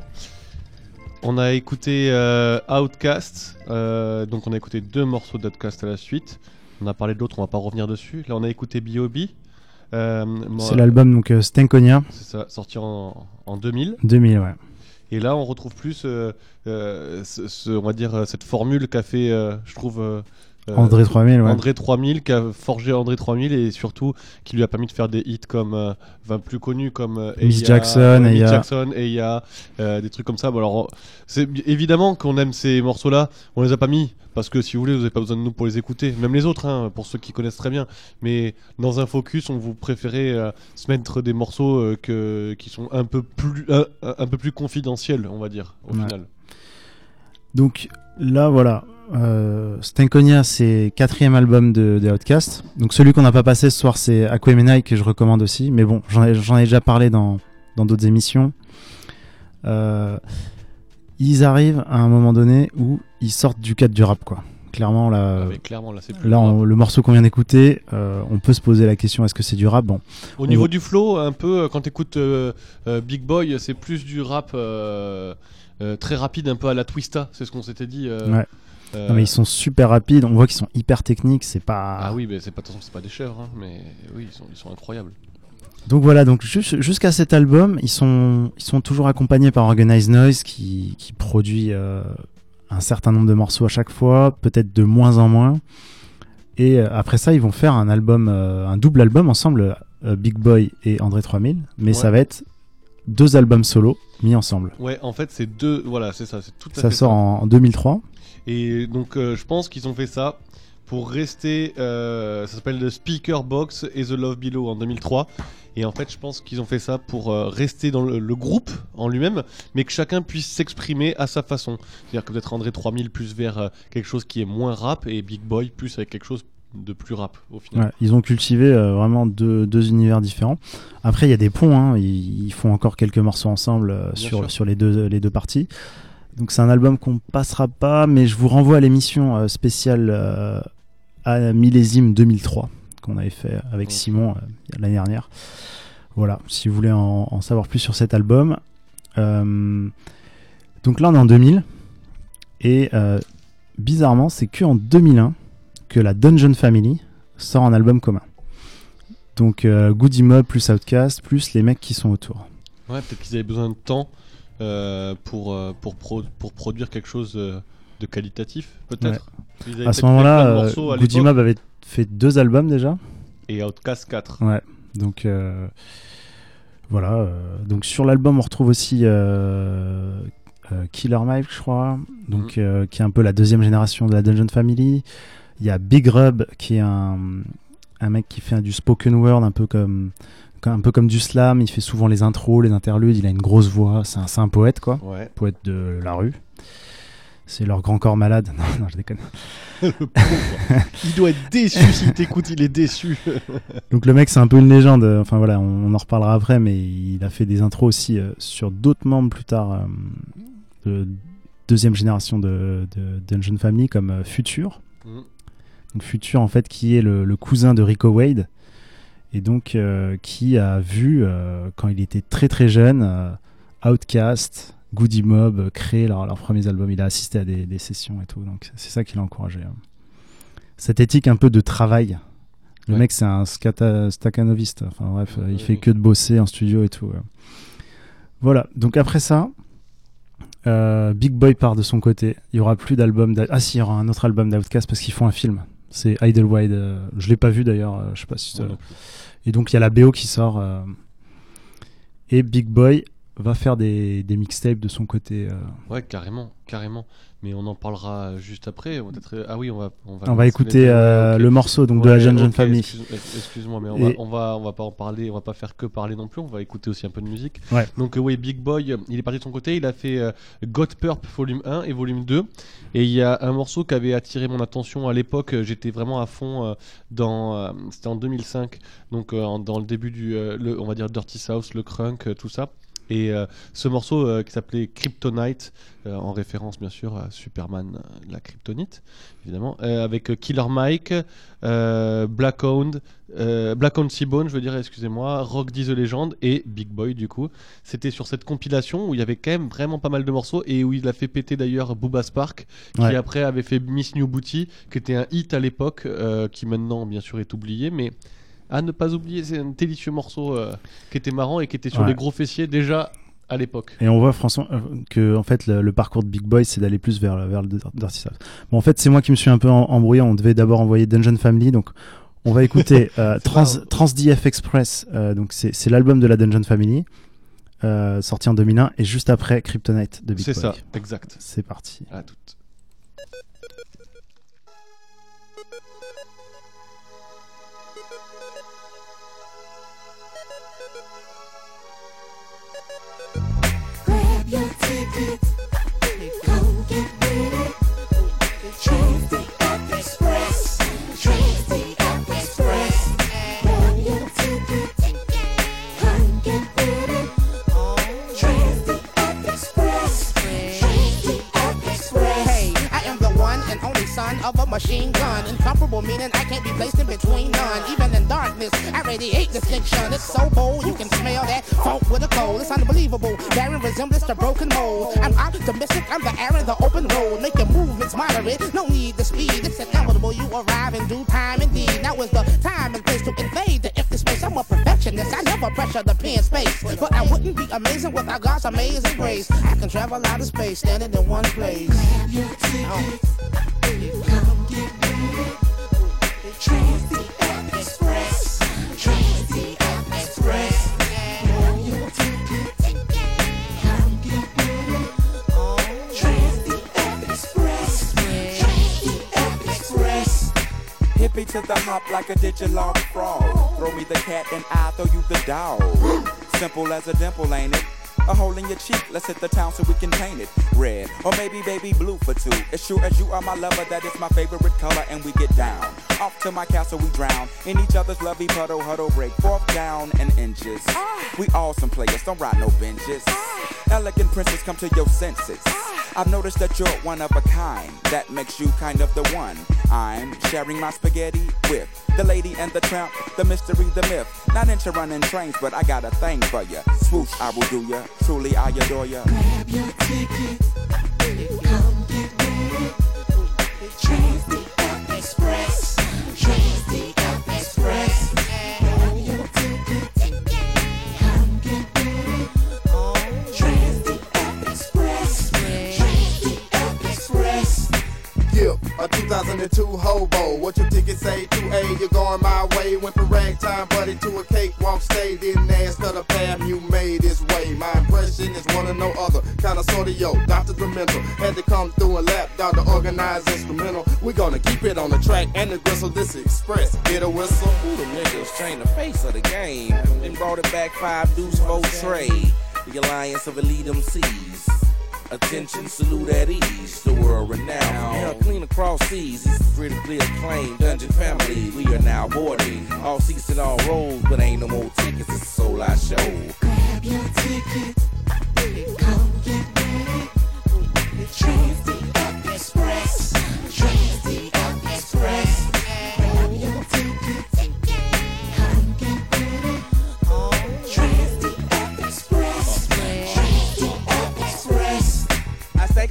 On a écouté euh, Outcast, euh, donc on a écouté deux morceaux d'Outcast à la suite. On a parlé de l'autre, on va pas revenir dessus. Là on a écouté B.O.B. Euh, C'est l'album donc Stankonia C'est ça, sorti en, en 2000. 2000, ouais. Et là, on retrouve plus, euh, euh, ce, ce- on va dire, cette formule qu'a fait, euh, je trouve, André 3000, ouais. André 3000 qui a forgé André 3000 et surtout qui lui a permis de faire des hits comme euh, enfin, plus connus comme euh, Miss Jackson, euh, Eya. Jackson et il y a des trucs comme ça bon, alors c'est évidemment qu'on aime ces morceaux là on les a pas mis parce que si vous voulez vous n'avez pas besoin de nous pour les écouter même les autres hein, pour ceux qui connaissent très bien mais dans un focus on vous préférait euh, se mettre des morceaux euh, que, qui sont un peu plus un, un peu plus confidentiels on va dire au Ouais. final Donc là, voilà. Euh, Stankonia, c'est quatrième album de, de Outcast. Donc celui qu'on n'a pas passé ce soir, c'est Aquemenai que je recommande aussi. Mais bon, j'en ai, déjà parlé dans dans d'autres émissions. Euh, ils arrivent à un moment donné où ils sortent du cadre du rap, quoi. Clairement, là, Ah, clairement là c'est plus là, grave. on- le morceau qu'on vient d'écouter, euh, on peut se poser la question est-ce que c'est du rap? Bon, Au On niveau du flow, un peu, euh, quand t'écoutes euh, Big Boy, c'est plus du rap euh, très rapide, un peu à la Twista, c'est ce qu'on s'était dit. euh, Ouais. euh, Non, mais ils sont super rapides. On voit qu'ils sont hyper techniques. C'est pas. Ah oui, mais c'est pas, c'est pas des chèvres, hein, mais oui, ils sont, ils sont incroyables. Donc voilà, donc jus- jusqu'à cet album, ils sont, ils sont toujours accompagnés par Organized Noise qui, qui produit euh, un certain nombre de morceaux à chaque fois, peut-être de moins en moins. Et euh, après ça, ils vont faire un album, euh, un double album ensemble, Big Boy et André 3000, mais ça va être deux albums solo mis ensemble. Ouais, en fait, c'est deux. Voilà, c'est ça, c'est tout à Ça fait sort en, en 2003. Et donc, euh, je pense qu'ils ont fait ça pour rester. euh, ça s'appelle The Speaker Box et The Love Below en 2003. Et en fait, je pense qu'ils ont fait ça pour euh, rester dans le, le groupe en lui-même, mais que chacun puisse s'exprimer à sa façon. C'est-à-dire que peut-être André 3000 plus vers quelque chose qui est moins rap et Big Boy plus avec quelque chose de plus rap au final. Ouais, ils ont cultivé euh, vraiment deux, deux univers différents. Après, il y a des ponts. hein, Ils, ils font encore quelques morceaux ensemble euh, sur, sûr. sur les, deux, les deux parties. Donc, c'est un album qu'on passera pas, mais je vous renvoie à l'émission euh, spéciale euh, à millésime 2003 qu'on avait fait avec. Simon euh, l'année dernière. Voilà, si vous voulez en, en savoir plus sur cet album. Euh, donc là, on est en 2000. Et euh, bizarrement, c'est que en 2001 que la Dungeon Family sort un album commun. Donc euh, Goody Mob plus Outcast plus les mecs qui sont autour. Ouais, peut-être qu'ils avaient besoin de temps euh, pour, euh, pour, pro- pour produire quelque chose euh, de qualitatif, peut-être. À ce moment-là, Goody. Mob avait fait deux albums déjà. Et Outcast 4. Ouais. Donc euh, voilà. donc sur l'album, on retrouve aussi Killer Mike, je crois. Donc euh, qui est un peu la deuxième génération de la Dungeon Family. Il y a Big Rub qui est un, un mec qui fait du spoken word un peu comme un peu comme du slam. Il fait souvent les intros, les interludes. Il a une grosse voix. C'est un, c'est un poète quoi. Ouais. poète de la rue. C'est leur grand corps malade. Non, non, je déconne. Il doit être déçu s'il t'écoute, il est déçu. Donc le mec, c'est un peu une légende. Enfin voilà, on, on en reparlera après, mais il a fait des intros aussi euh, sur d'autres membres plus tard euh, de deuxième génération de, de Dungeon Family comme euh, Future. Mhm. Donc Future en fait qui est le, le cousin de Rico Wade et donc euh, qui a vu euh, quand il était très très jeune euh, Outcast, Goody Mob euh, créer leur- leurs premiers albums. Il a assisté à des, des sessions et tout, donc c'est ça qui l'a encouragé. hein. Cette éthique un peu de travail. Le Ouais. mec c'est un staccanoviste. Enfin bref, il fait ouais. que de bosser en studio et tout. Voilà. Donc après ça. Big Boy part de son côté. Il y aura plus d'album. Ah si, il y aura un autre album d'Outcast parce qu'ils font un film. C'est Idlewild. euh, je l'ai pas vu d'ailleurs. euh, je sais pas si. Et donc il y a la BO qui sort. euh, et Big Boy va faire des, des mixtapes de son côté. euh. Ouais, carrément, carrément. Mais on en parlera juste après. On va peut-être- Ah oui, on va. On va, On va écouter euh, le morceau donc de la jeune jeune famille. excuse- Excuse-moi, mais on va, Et- on va, on va pas en parler. On va pas faire que parler non plus. On va écouter aussi un peu de musique. Ouais. Donc euh, oui, Big Boy, euh, il est parti de son côté. Il a fait euh, Got Purp volume 1 et volume 2. Et il y a un morceau qui avait attiré mon attention à l'époque. euh, J'étais vraiment à fond euh, dans. euh, C'était en 2005. Donc euh, dans le début du, euh, le, on va dire Dirty South, le crunk, euh, tout ça. Et euh, ce morceau euh, qui s'appelait Kryptonite, euh, en référence bien sûr à Superman, la kryptonite, évidemment, avec Killer Mike, euh, Blackhound, euh, Blackhound Seabone, je veux dire, excusez-moi, Rock D the Legend et Big Boy du coup. C'était sur cette compilation où il y avait quand même vraiment pas mal de morceaux et où il a fait péter d'ailleurs Booba Spark, qui Ouais. après avait fait Miss New Booty, qui était un hit à l'époque, qui maintenant bien sûr est oublié, mais à ne pas oublier, c'est un délicieux morceau euh, qui était marrant et qui était sur Ouais. les gros fessiers déjà à l'époque. Et on voit François euh, que en fait le, le parcours de Big Boy c'est d'aller plus vers vers le Dirty South. Bon en fait c'est moi qui me suis un peu en- embrouillé. On devait d'abord envoyer Dungeon Family donc on va écouter euh, Trans TransDF Express euh, donc c'est c'est l'album de la Dungeon Family sorti en 2001 et juste après Kryptonite de Big C'est Boy. ça, exact. C'est parti. À toutes. it. Of a machine gun. Incomparable meaning I can't be placed in between none. Even in darkness, I radiate distinction. It's so bold, you can smell that funk with a cold. It's unbelievable, bearing resemblance to broken mold. I'm optimistic, I'm the air in the open road. Make your movements moderate, no need to speed. It's inevitable, you arrive in due time indeed. Now is the time and place to invade the empty space. I'm a perfectionist, I never pressure the pen space. But I wouldn't be amazing without God's amazing grace. I can travel out of space, standing in one place. Oh. Come to the hop like a digital frog. Throw me the cat and I throw you the dog. Simple as a dimple, ain't it? A hole in your cheek, let's hit the town so we can paint it red. Or maybe baby blue for two. As sure as you are my lover, that is my favorite color, and we get down. Off to my castle, we drown. In each other's lovey puddle, huddle break. Fourth down and inches. Ah. We all some players, don't ride no benches. Ah. Elegant princess, come to your senses. I've noticed that you're one of a kind. That makes you kind of the one. I'm sharing my spaghetti with the lady and the tramp, the mystery, the myth. Not into running trains, but I got a thing for ya. Swoosh, I will do ya. Truly, I adore ya. Grab your ticket, come get with it. Transdiac Express, a 2002 hobo. What your ticket say? 2A, you're going my way. Went from ragtime buddy to a cakewalk stay. Didn't ask of the path you made this way. My impression is one of no other. Kinda sorta yo, Dr. Dementor. Had to come through and lap to organize Instrumental. we gonna keep it on the track and the gristle. This express. Get a whistle. Who the niggas changed the face of the game? Then brought it back five deuce four trade. The alliance of elite MCs. Attention, salute at ease. The world renowned. Now clean across seas. It's critically acclaimed. Dungeon family. We are now boarding. All seats and all rows, but ain't no more tickets. It's a soul I show. Grab your ticket, come get with it.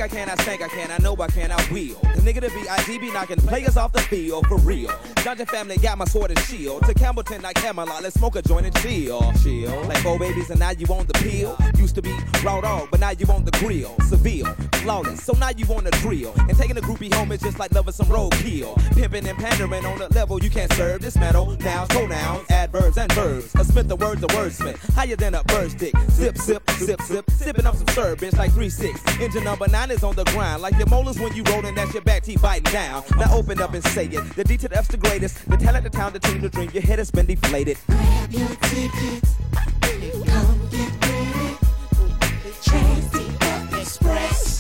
Think I can, I think I can, I know I can, I will. The nigga that be IGB knocking players off the field for real. Dungeon family got my sword and shield. To Campbellton, like Camelot, let's smoke a joint and chill. Chill. Like four babies and now you on the pill. Used to be raw dog, but now you on the grill. Seville, flawless, so now you on the drill. And taking a groupie home is just like loving some roadkill. Pimping and pandering on the level you can't serve this metal. Nouns, pronouns, adverbs and verbs. I spit the words, the wordsmith. Higher than a bird stick. Zip, zip, zip, zip. Sipping up some serve, bitch, like 3-6. Engine number 9 is on the grind. Like your molars when you rollin', that's your back teeth biting down. Now open up and say it. The D to the F's the greatest. The talent, the town, the team, the dream. Your head has been deflated. Grab your ticket, come get it. Transdiac Express,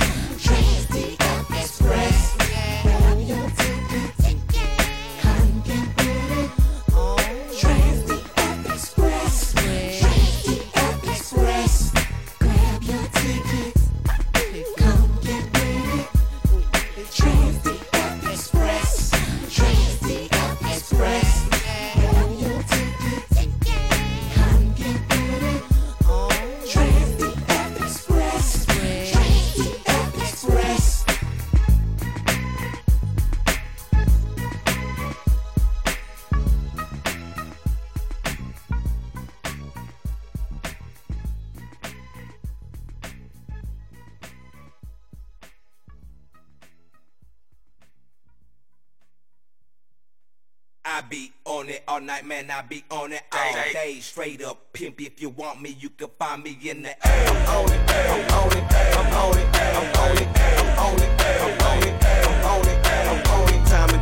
I be on it all night, man. I be on it all day. Straight up pimp. If you want me, you can find me in the air. I'm on it, I'm on it, I'm on it, I'm on it,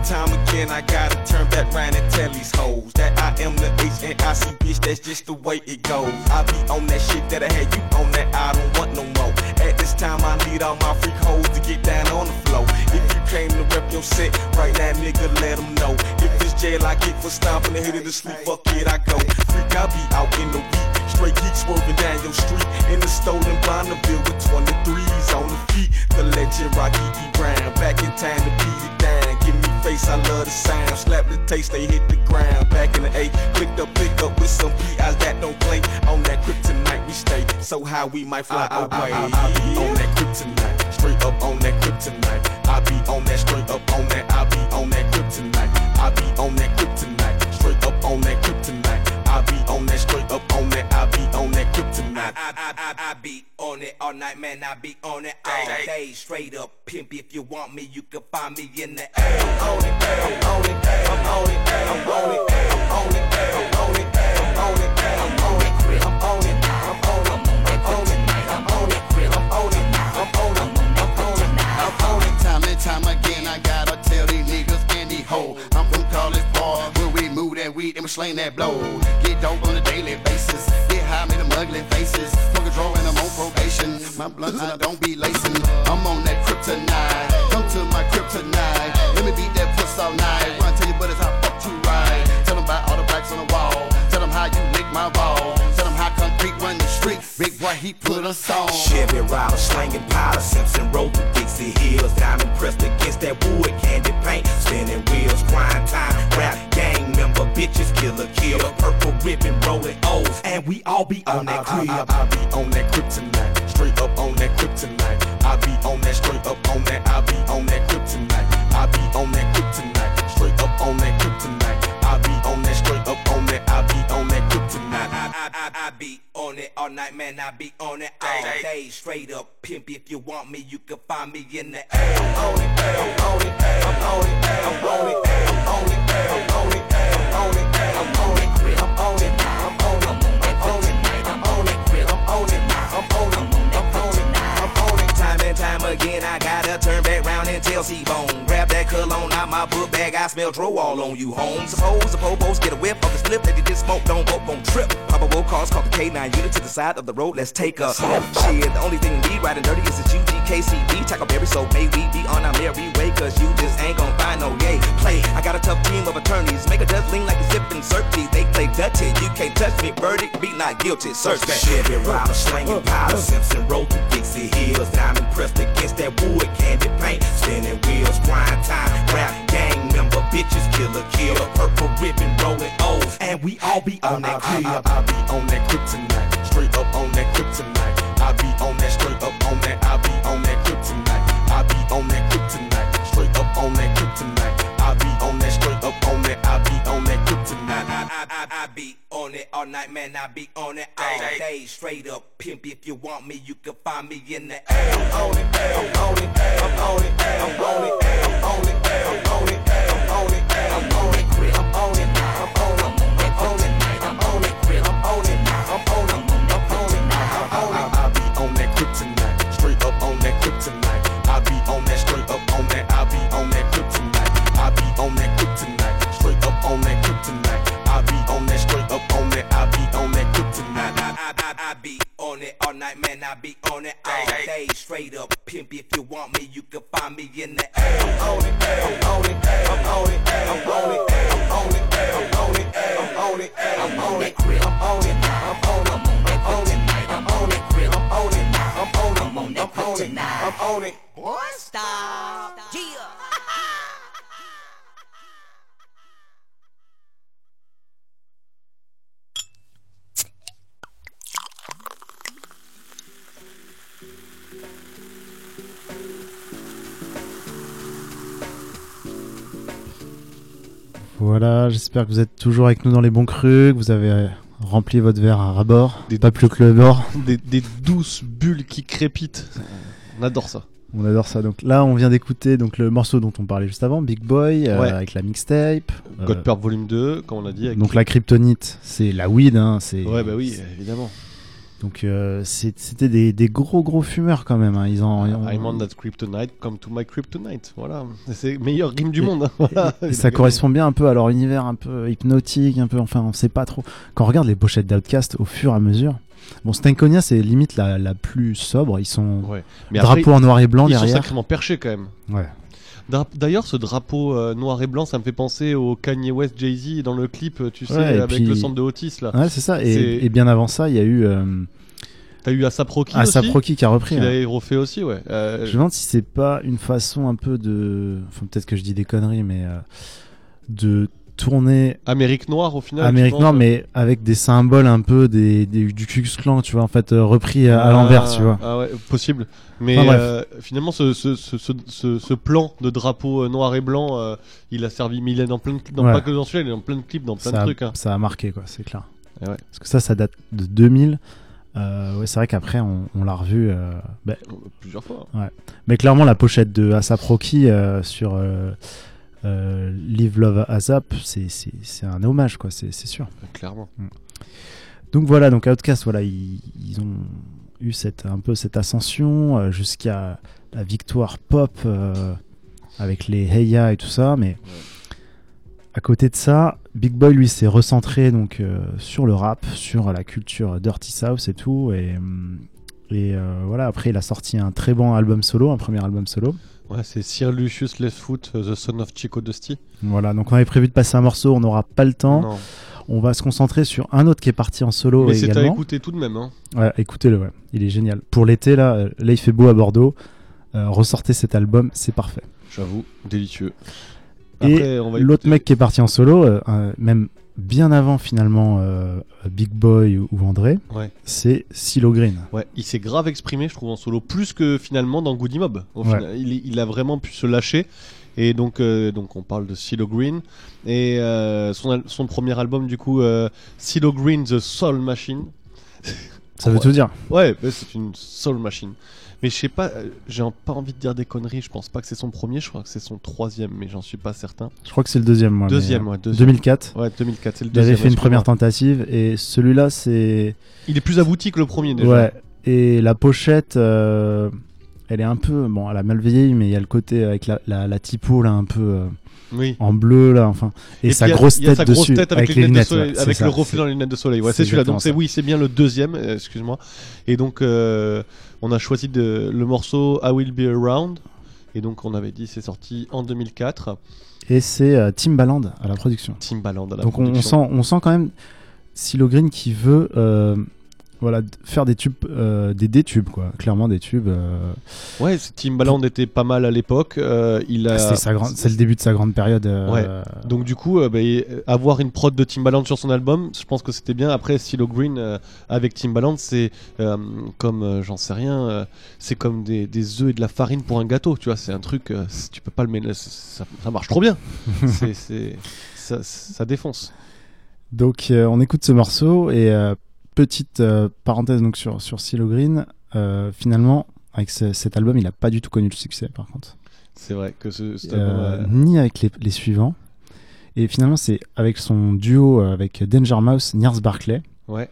Time again, I gotta turn back round and tell these hoes that I am the H and I see bitch. That's just the way it goes. I be on that shit that I had you on that. I don't want no more. At this time, I need all my freak hoes to get down on the floor. If you came to rep your set right now, nigga, let them know. If it's jail I get for stomping head of the sleep, fuck it, I go. Freak, I be out in the week. Straight geek swerving down your street in the stolen Bonneville with 23s on the feet. The legend Rocky E. Brown back in time to beat it down. Face, I love the sound. Slap the taste, they hit the ground. Back in the A, clicked up, pick up with some PIs that don't play. On that kryptonite we stay, so high we might fly away. I, I, I be on that kryptonite, straight up on that kryptonite. I be on that, straight up on that. I be on that kryptonite. I be on that kryptonite, straight up on that kryptonite. I be on that, straight up on that. I be on that kryptonite. I, I, I, I it all night, man. I be on it all day. Straight up pimp. If you want me, you can find me in the air. I'm on it, I'm on it, I'm on it, I'm on it, I'm on it, I'm on it, I'm on it, I'm on it, I'm on it, I'm on it, I'm on it, I'm on it, I'm on it, I'm on it, I'm on it, I'm on it. Time and time again, I gotta tell these niggas and these hoes. I'm from college bar, where we move that weed and we slang that blow. Get dope on a daily basis, get high, make them ugly faces. Smoke a draw and I'm on probation. My blunts and I don't be lacing. I'm on that kryptonite. Come to my kryptonite. Let me beat that puss all night. Run tell you but it's how fuck you right. Tell them about all the blacks on the wall. Tell them how you lick my ball. Tell them how concrete run the street. Big boy, he put us on. Chevy rider slanging powder, Simpson rolled the Dixie Hills, diamond pressed against that wood, candy paint, spinning wheels, crime time, rap gang a bitches killer kill. Purple ribbon rolling O's, and we all be on that crib. I, I, I, be on that kryptonite, straight up on that kryptonite. I be on that straight up on that. I be on that kryptonite. I be on that kryptonite, straight up on that kryptonite. I be on that straight up on that. I be on that kryptonite. I, I, I, be on it all night, man. I be on it all day. day, Straight up pimp. If you want me, you can find me in the air. I'm on it, I'm on it, I'm on it, I'm on it, I'm on it, I'm on it. I'm on it, and time again, I gotta turn back round and tell C-Bone. Grab that cologne out my book bag, I smell dro all on you, home. Suppose the popos get a whip of the slip that you just smoke, don't go, won't trip. Probable cause, call the K9 unit to the side of the road, let's take a Shit, the only thing we riding dirty is the UGKCB. Tackleberry, so may we be on our merry way, cause you just ain't gon' find no yay. Play, I got a tough team of attorneys, make a judge lean like a sipping surfy. They play dirty, you can't touch me, verdict, be not guilty, search that. Chevy rider slanging uh, uh. powder, Simpson rolled through Dixie Hills, diamond pressed against that wood, candy paint, spinning wheels, grind time, rap gang member, bitches killer kill, purple ribbon rolling O's, and we all be on that. I, I, I be on that kryptonite, straight up on that kryptonite. I be on that, straight up on that. I be on that kryptonite. I be on that I, be on it all night, man. I be on it all day. Straight up pimp. If you want me, you can find me in the air. I'm on it, I'm on it, j'espère que vous êtes toujours avec nous dans les bons crus, que vous avez euh, rempli votre verre à rabord, pas plus que le bord. Des, des douces bulles qui crépitent. On adore ça. On adore ça. Donc là, on vient d'écouter donc le morceau dont on parlait juste avant, Big Boy, euh, Ouais. avec la mixtape. Euh, God Purp Volume 2, comme on a dit. Avec donc la kryptonite, c'est la weed. Hein, c'est. Ouais, bah oui, évidemment. Donc euh, c'était des, des gros gros fumeurs quand même. hein. Ils en. ils en- I'm on that kryptonite, come to my kryptonite. Voilà, c'est le meilleur rime du Et- monde. hein. Et ça correspond bien un peu à leur univers un peu hypnotique, un peu, enfin, on sait pas trop. Quand on regarde les pochettes d'Outcast au fur et à mesure, bon, Stankonia c'est limite la, la plus sobre. Ils sont Ouais. Mais après, drapeau en noir et blanc ils sont derrière. sacrément perchés quand même. Ouais. D'ailleurs, ce drapeau euh, noir et blanc, ça me fait penser au Kanye West Jay-Z dans le clip, tu sais, Ouais, avec puis- le centre de Otis là. Ouais, c'est ça. Et, bien avant ça, il y a eu euh, T'as eu Asap Rocky Asap aussi Rocky qui a repris. Qui ouais. l'a refait aussi, ouais. Euh, Je me demande si c'est pas une façon un peu de. Enfin, peut-être que je dis des conneries, mais euh, de tourner Amérique Noire au final. Amérique Noire, mais avec des symboles un peu des, des- du Ku Klux Klan, tu vois, en fait, euh, repris à, Ah, l'envers, tu vois. Ah ouais, possible. Mais Enfin, euh, finalement, ce, ce, ce, ce, plan de drapeau euh, noir et blanc, euh, il a servi, mais il est dans plein de dans, Ouais. pas que dans celui-là, il est dans plein de clips, dans plein ça, de a- trucs. Hein. ça a marqué, quoi, c'est clair. Et ouais. Parce que ça, ça date de 2000. Euh, ouais, c'est vrai qu'après, on, on l'a revu. euh, bah, Plusieurs fois. Ouais. Mais clairement, la pochette de Asap Rocky euh, sur euh, Live Love Asap, c'est un hommage, quoi, c'est sûr. Clairement. Mm. Donc voilà, donc Outcast, voilà, ils, ils ont eu cette, un peu cette ascension euh, jusqu'à la victoire pop euh, avec les Heya et tout ça, mais à côté de ça, Big Boy lui s'est recentré donc sur le rap, sur la culture Dirty South et tout, et, et euh, voilà. Après, il a sorti un très bon album solo, un premier album solo. Ouais, c'est Sir Lucius Leftfoot, euh, The Son of Chico Dusty. Voilà, donc on avait prévu de passer un morceau, on n'aura pas le temps. Non. On va se concentrer sur un autre qui est parti en solo Mais c'est à écouter tout de même. Hein. Ouais, écoutez-le, ouais. il est génial. Pour l'été, là, euh, là, il fait beau à Bordeaux. Euh, ressortez cet album, c'est parfait. J'avoue, délicieux. Et Après, l'autre écouter- mec qui est parti en solo, euh, euh, même bien avant finalement euh, Big Boy ou, André, Ouais. c'est Silo Green. Ouais, il s'est grave exprimé, je trouve, en solo, plus que finalement dans Goody Mob. Au Ouais. final, il, il a vraiment pu se lâcher. Et donc, euh, donc on parle de Silo Green. Et euh, son, son premier album, du coup, Silo Green, The Soul Machine. Ça veut tout dire. Ouais, c'est une Soul Machine. Mais je sais pas, euh, j'ai pas envie de dire des conneries. Je pense pas que c'est son premier, je crois que c'est son troisième, mais j'en suis pas certain. Je crois que c'est le deuxième, moi. Deuxième, euh, ouais, deuxième. 2004. Ouais, 2004, c'est le Il avait deuxième, fait une première tentative et celui-là, c'est. Il est plus abouti que le premier déjà. Ouais. Et la pochette, euh, elle est un peu. Bon, elle a mal vieilli, mais il y a le côté avec la, la, la typo là, un peu. euh, Oui. En bleu là, enfin. Et, sa grosse tête sa grosse dessus. tête avec, les les lunettes soleil, ouais, c'est avec ça, le reflet dans les lunettes de soleil. Ouais, c'est celui-là. Donc c'est oui, c'est bien le deuxième. euh, Excuse-moi. Et donc euh, on a choisi de, le morceau I Will Be Around. Et donc on avait dit c'est sorti en 2004. Et c'est euh, Timbaland à la production. Timbaland à la Donc on, on production. sent, on sent quand même Silo Green qui veut euh, voilà, faire des tubes, euh, des, des tubes quoi, clairement des tubes. euh, Ouais, Timbaland était pas mal à l'époque. euh, il a. c'est grande- c'est le début de sa grande période. euh, Ouais. Donc du coup, bah, avoir une prod de Timbaland sur son album, je pense que c'était bien. Après, Silo Green avec Timbaland, c'est comme, j'en sais rien, c'est comme des, des œufs et de la farine pour un gâteau. Tu vois, c'est un truc, tu peux pas le ça, ça marche trop bien. c'est, c'est- ça, ça défonce. Donc on écoute ce morceau et petite euh, parenthèse donc sur sur Silo Green. euh, finalement, avec ce- cet album, il a pas du tout connu le succès par contre. C'est vrai que ce, cet Euh, album, euh, ni avec les, les suivants. Et finalement, c'est avec son duo avec Danger Mouse, Nils Barclay. Ouais.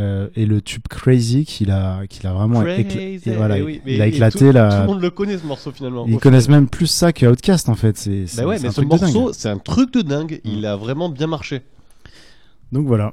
euh, et le tube Crazy qu'il a, qu'il a vraiment écla- Crazy, et voilà, oui, il a éclaté tout. Tout le monde le connaît ce morceau finalement. Ils connaissent même plus ça que Outcast en fait. C'est, Bah ouais, mais ce morceau, c'est un truc de dingue. Il a vraiment bien marché. Donc voilà,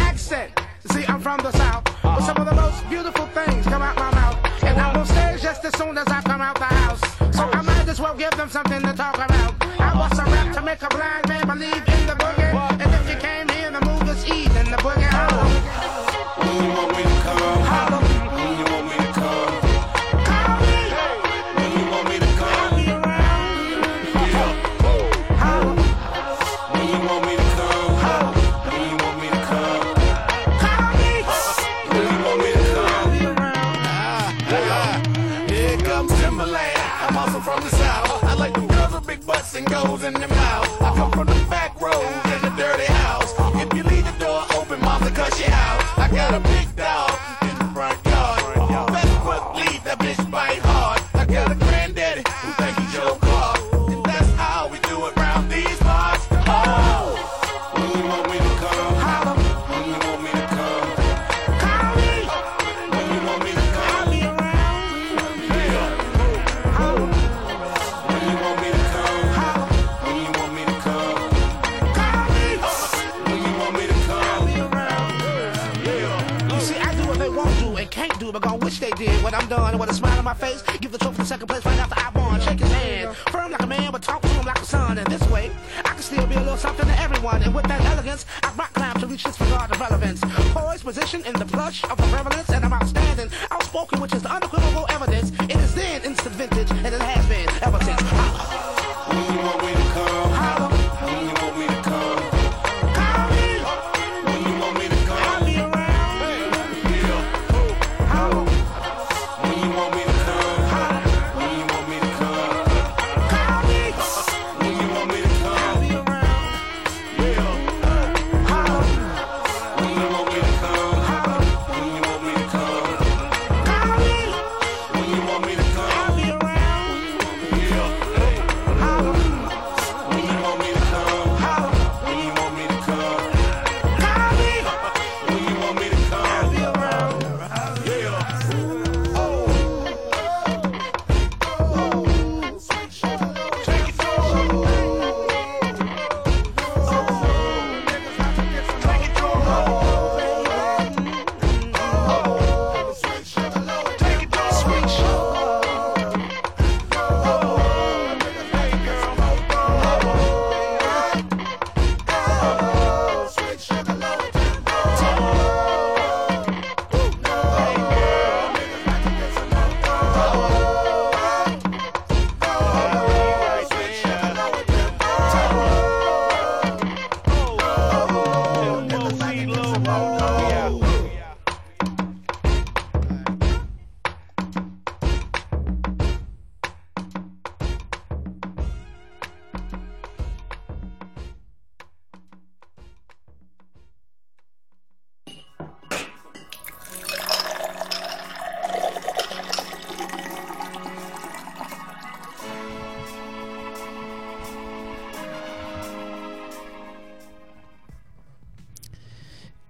something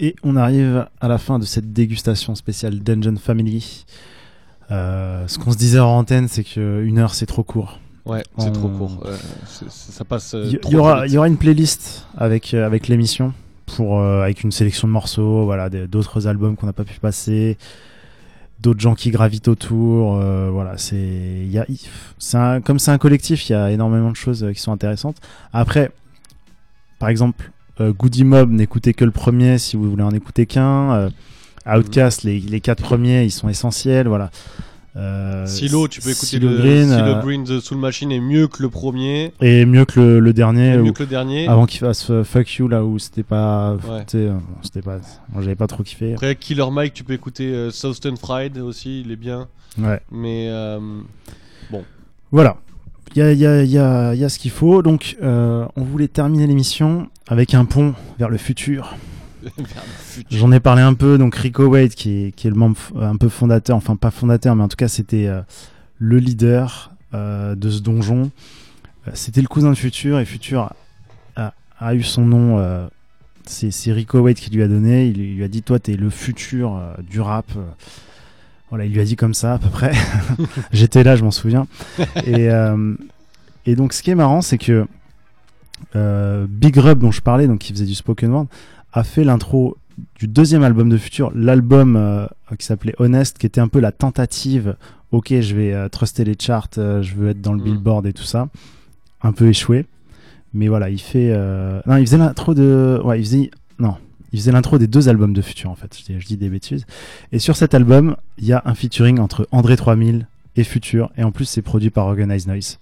Et on arrive à la fin de cette dégustation spéciale Dungeon Family. Euh, ce qu'on se disait en antenne, c'est qu'une heure c'est trop court. Ouais, c'est trop court. Euh, ça passe. euh, Il y, aura, y une playlist avec, euh, avec l'émission pour avec une sélection de morceaux, voilà, d'autres albums qu'on n'a pas pu passer, d'autres gens qui gravitent autour. voilà, c'est comme c'est un collectif, il y a énormément de choses qui sont intéressantes. Après, par exemple, Goody Mob, n'écoutez que le premier si vous voulez en écouter qu'un. euh, Outcast, les, les quatre premiers, ils sont essentiels, voilà. Euh, Silo, tu peux écouter Silo le Green, Silo euh, Green The Soul Machine est mieux que le premier. et mieux que le, le dernier. Mieux où- que le dernier. Avant qu'il fasse euh, Fuck You, là où c'était pas. Ouais. euh, c'était pas. J'avais pas trop kiffé. Après Killer Mike, tu peux écouter euh, Southern Fried aussi, il est bien. Ouais. Mais euh, bon. Voilà. Il y a, il y, a, il y, a, y a ce qu'il faut. Donc euh, on voulait terminer l'émission avec un pont vers le futur. J'en ai parlé un peu. Donc Rico Wade, qui est, qui est le membre f- un peu fondateur, enfin pas fondateur, mais en tout cas c'était euh, le leader euh, de ce donjon. Euh, c'était le cousin de Futur et Futur a, a eu son nom. euh, c'est Rico Wade qui lui a donné. Il, lui- a dit Toi, t'es le futur euh, du rap. Voilà, il lui a dit comme ça à peu près. J'étais là, je m'en souviens. et, euh, et donc, ce qui est marrant, c'est que euh, Big Rub, dont je parlais, donc qui faisait du spoken word, a fait l'intro du deuxième album de Future, l'album euh, qui s'appelait Honest, qui était un peu la tentative. Ok, je vais truster les charts, je veux être dans le Mm. Billboard et tout ça. Un peu échoué. Mais voilà, il fait. Non, il faisait l'intro de. Ouais, il faisait. Non, il faisait l'intro des deux albums de Future en fait. Je dis, je dis des bêtises. Et sur cet album, il y a un featuring entre André 3000 et Future. Et en plus, c'est produit par Organized Noise.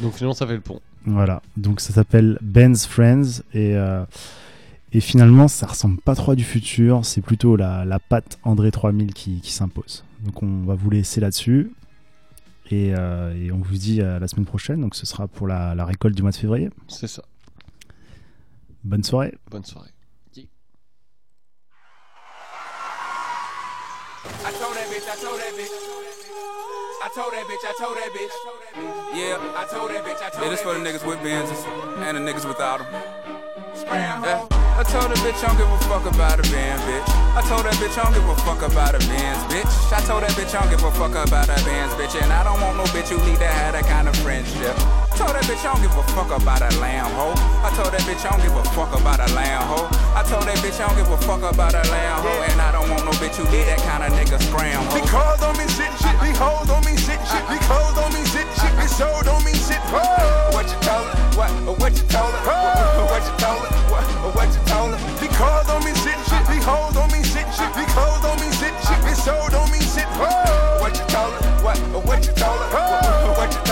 Donc finalement ça fait le pont. Voilà, donc ça s'appelle Ben's Friends et, euh, et finalement ça ressemble pas trop à du futur, c'est plutôt la, la patte André 3000 qui, qui s'impose. Donc on va vous laisser là-dessus Et, euh, et on vous dit à la semaine prochaine. Donc ce sera pour la, la récolte du mois de février. C'est ça. Bonne soirée. Bonne soirée. I told that bitch, I told that bitch. I told that bitch, I told that bitch. Yeah, I told that bitch, I told Yeah, this for the niggas with Benzes and the niggas without them. Yeah. I told that bitch I don't give a fuck about a Benz, bitch. I told that bitch I don't give a fuck about a Benz, bitch. I told that bitch I don't give a fuck about a Benz, bitch. And I don't want no bitch who need to have that kind of friendship. I told that bitch I don't give a fuck about a lamb hoe. I told that bitch I don't give a fuck about a lamb hoe. I told that bitch I don't give a fuck about a lamb hoe. And I don't want no bitch who need that kind of nigga scram hoe. Cars don't mean shit, shit. These hoes don't mean shit, shit. These clothes don't mean shit, shit. This show don't mean shit. Whoa. What you told her? What? What you told her? What you told her? What? What you told her? These cars don't mean shit, shit. These hoes don't mean shit, shit. These clothes don't mean shit, shit. This show don't mean shit. Whoa. What you told her? What? What you told her? What you?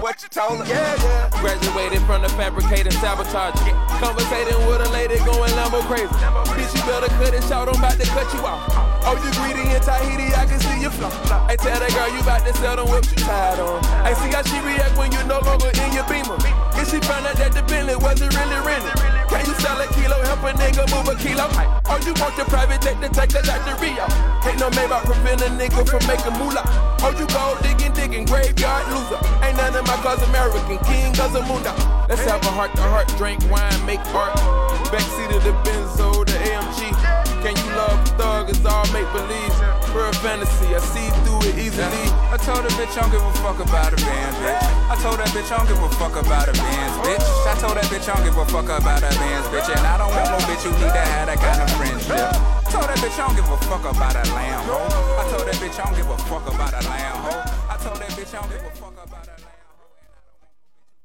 What? What you told her? Yeah, yeah. Graduated from the fabricator sabotage. Conversating with a lady going Lambo crazy. Bitch, you better cut it short, I'm about to cut you off. Oh, you greedy in Tahiti, I can see you flaw. I tell that girl you about to sell them whips you tired on. I see how she react when you no longer in your beamer. If she found out that the Bentley wasn't really rented. Can you sell a kilo, help a nigga move a kilo? Oh, you want your private jet to take us out to Rio. Ain't no Maybach prevent a nigga from making moolah. Oh, you go digging, digging, graveyard loser. Ain't none of my cause American, king of Zamunda. Let's have a heart to heart, drink wine, make art. Backseat of the Benzo, the AMG. Can you love thug? It's all make believe. Pure fantasy, I see through it easily. I told that bitch I don't give a fuck about a Benz, bitch. I told that bitch I don't give a fuck about a Benz, bitch. I told that bitch I don't give a fuck about a Benz, bitch. And I don't want no bitch who need to have that kind of friendship. I told that bitch I don't give a fuck about a lamb hoe. I told that bitch I don't give a fuck about a lamb hoe. I told that bitch I don't give a fuck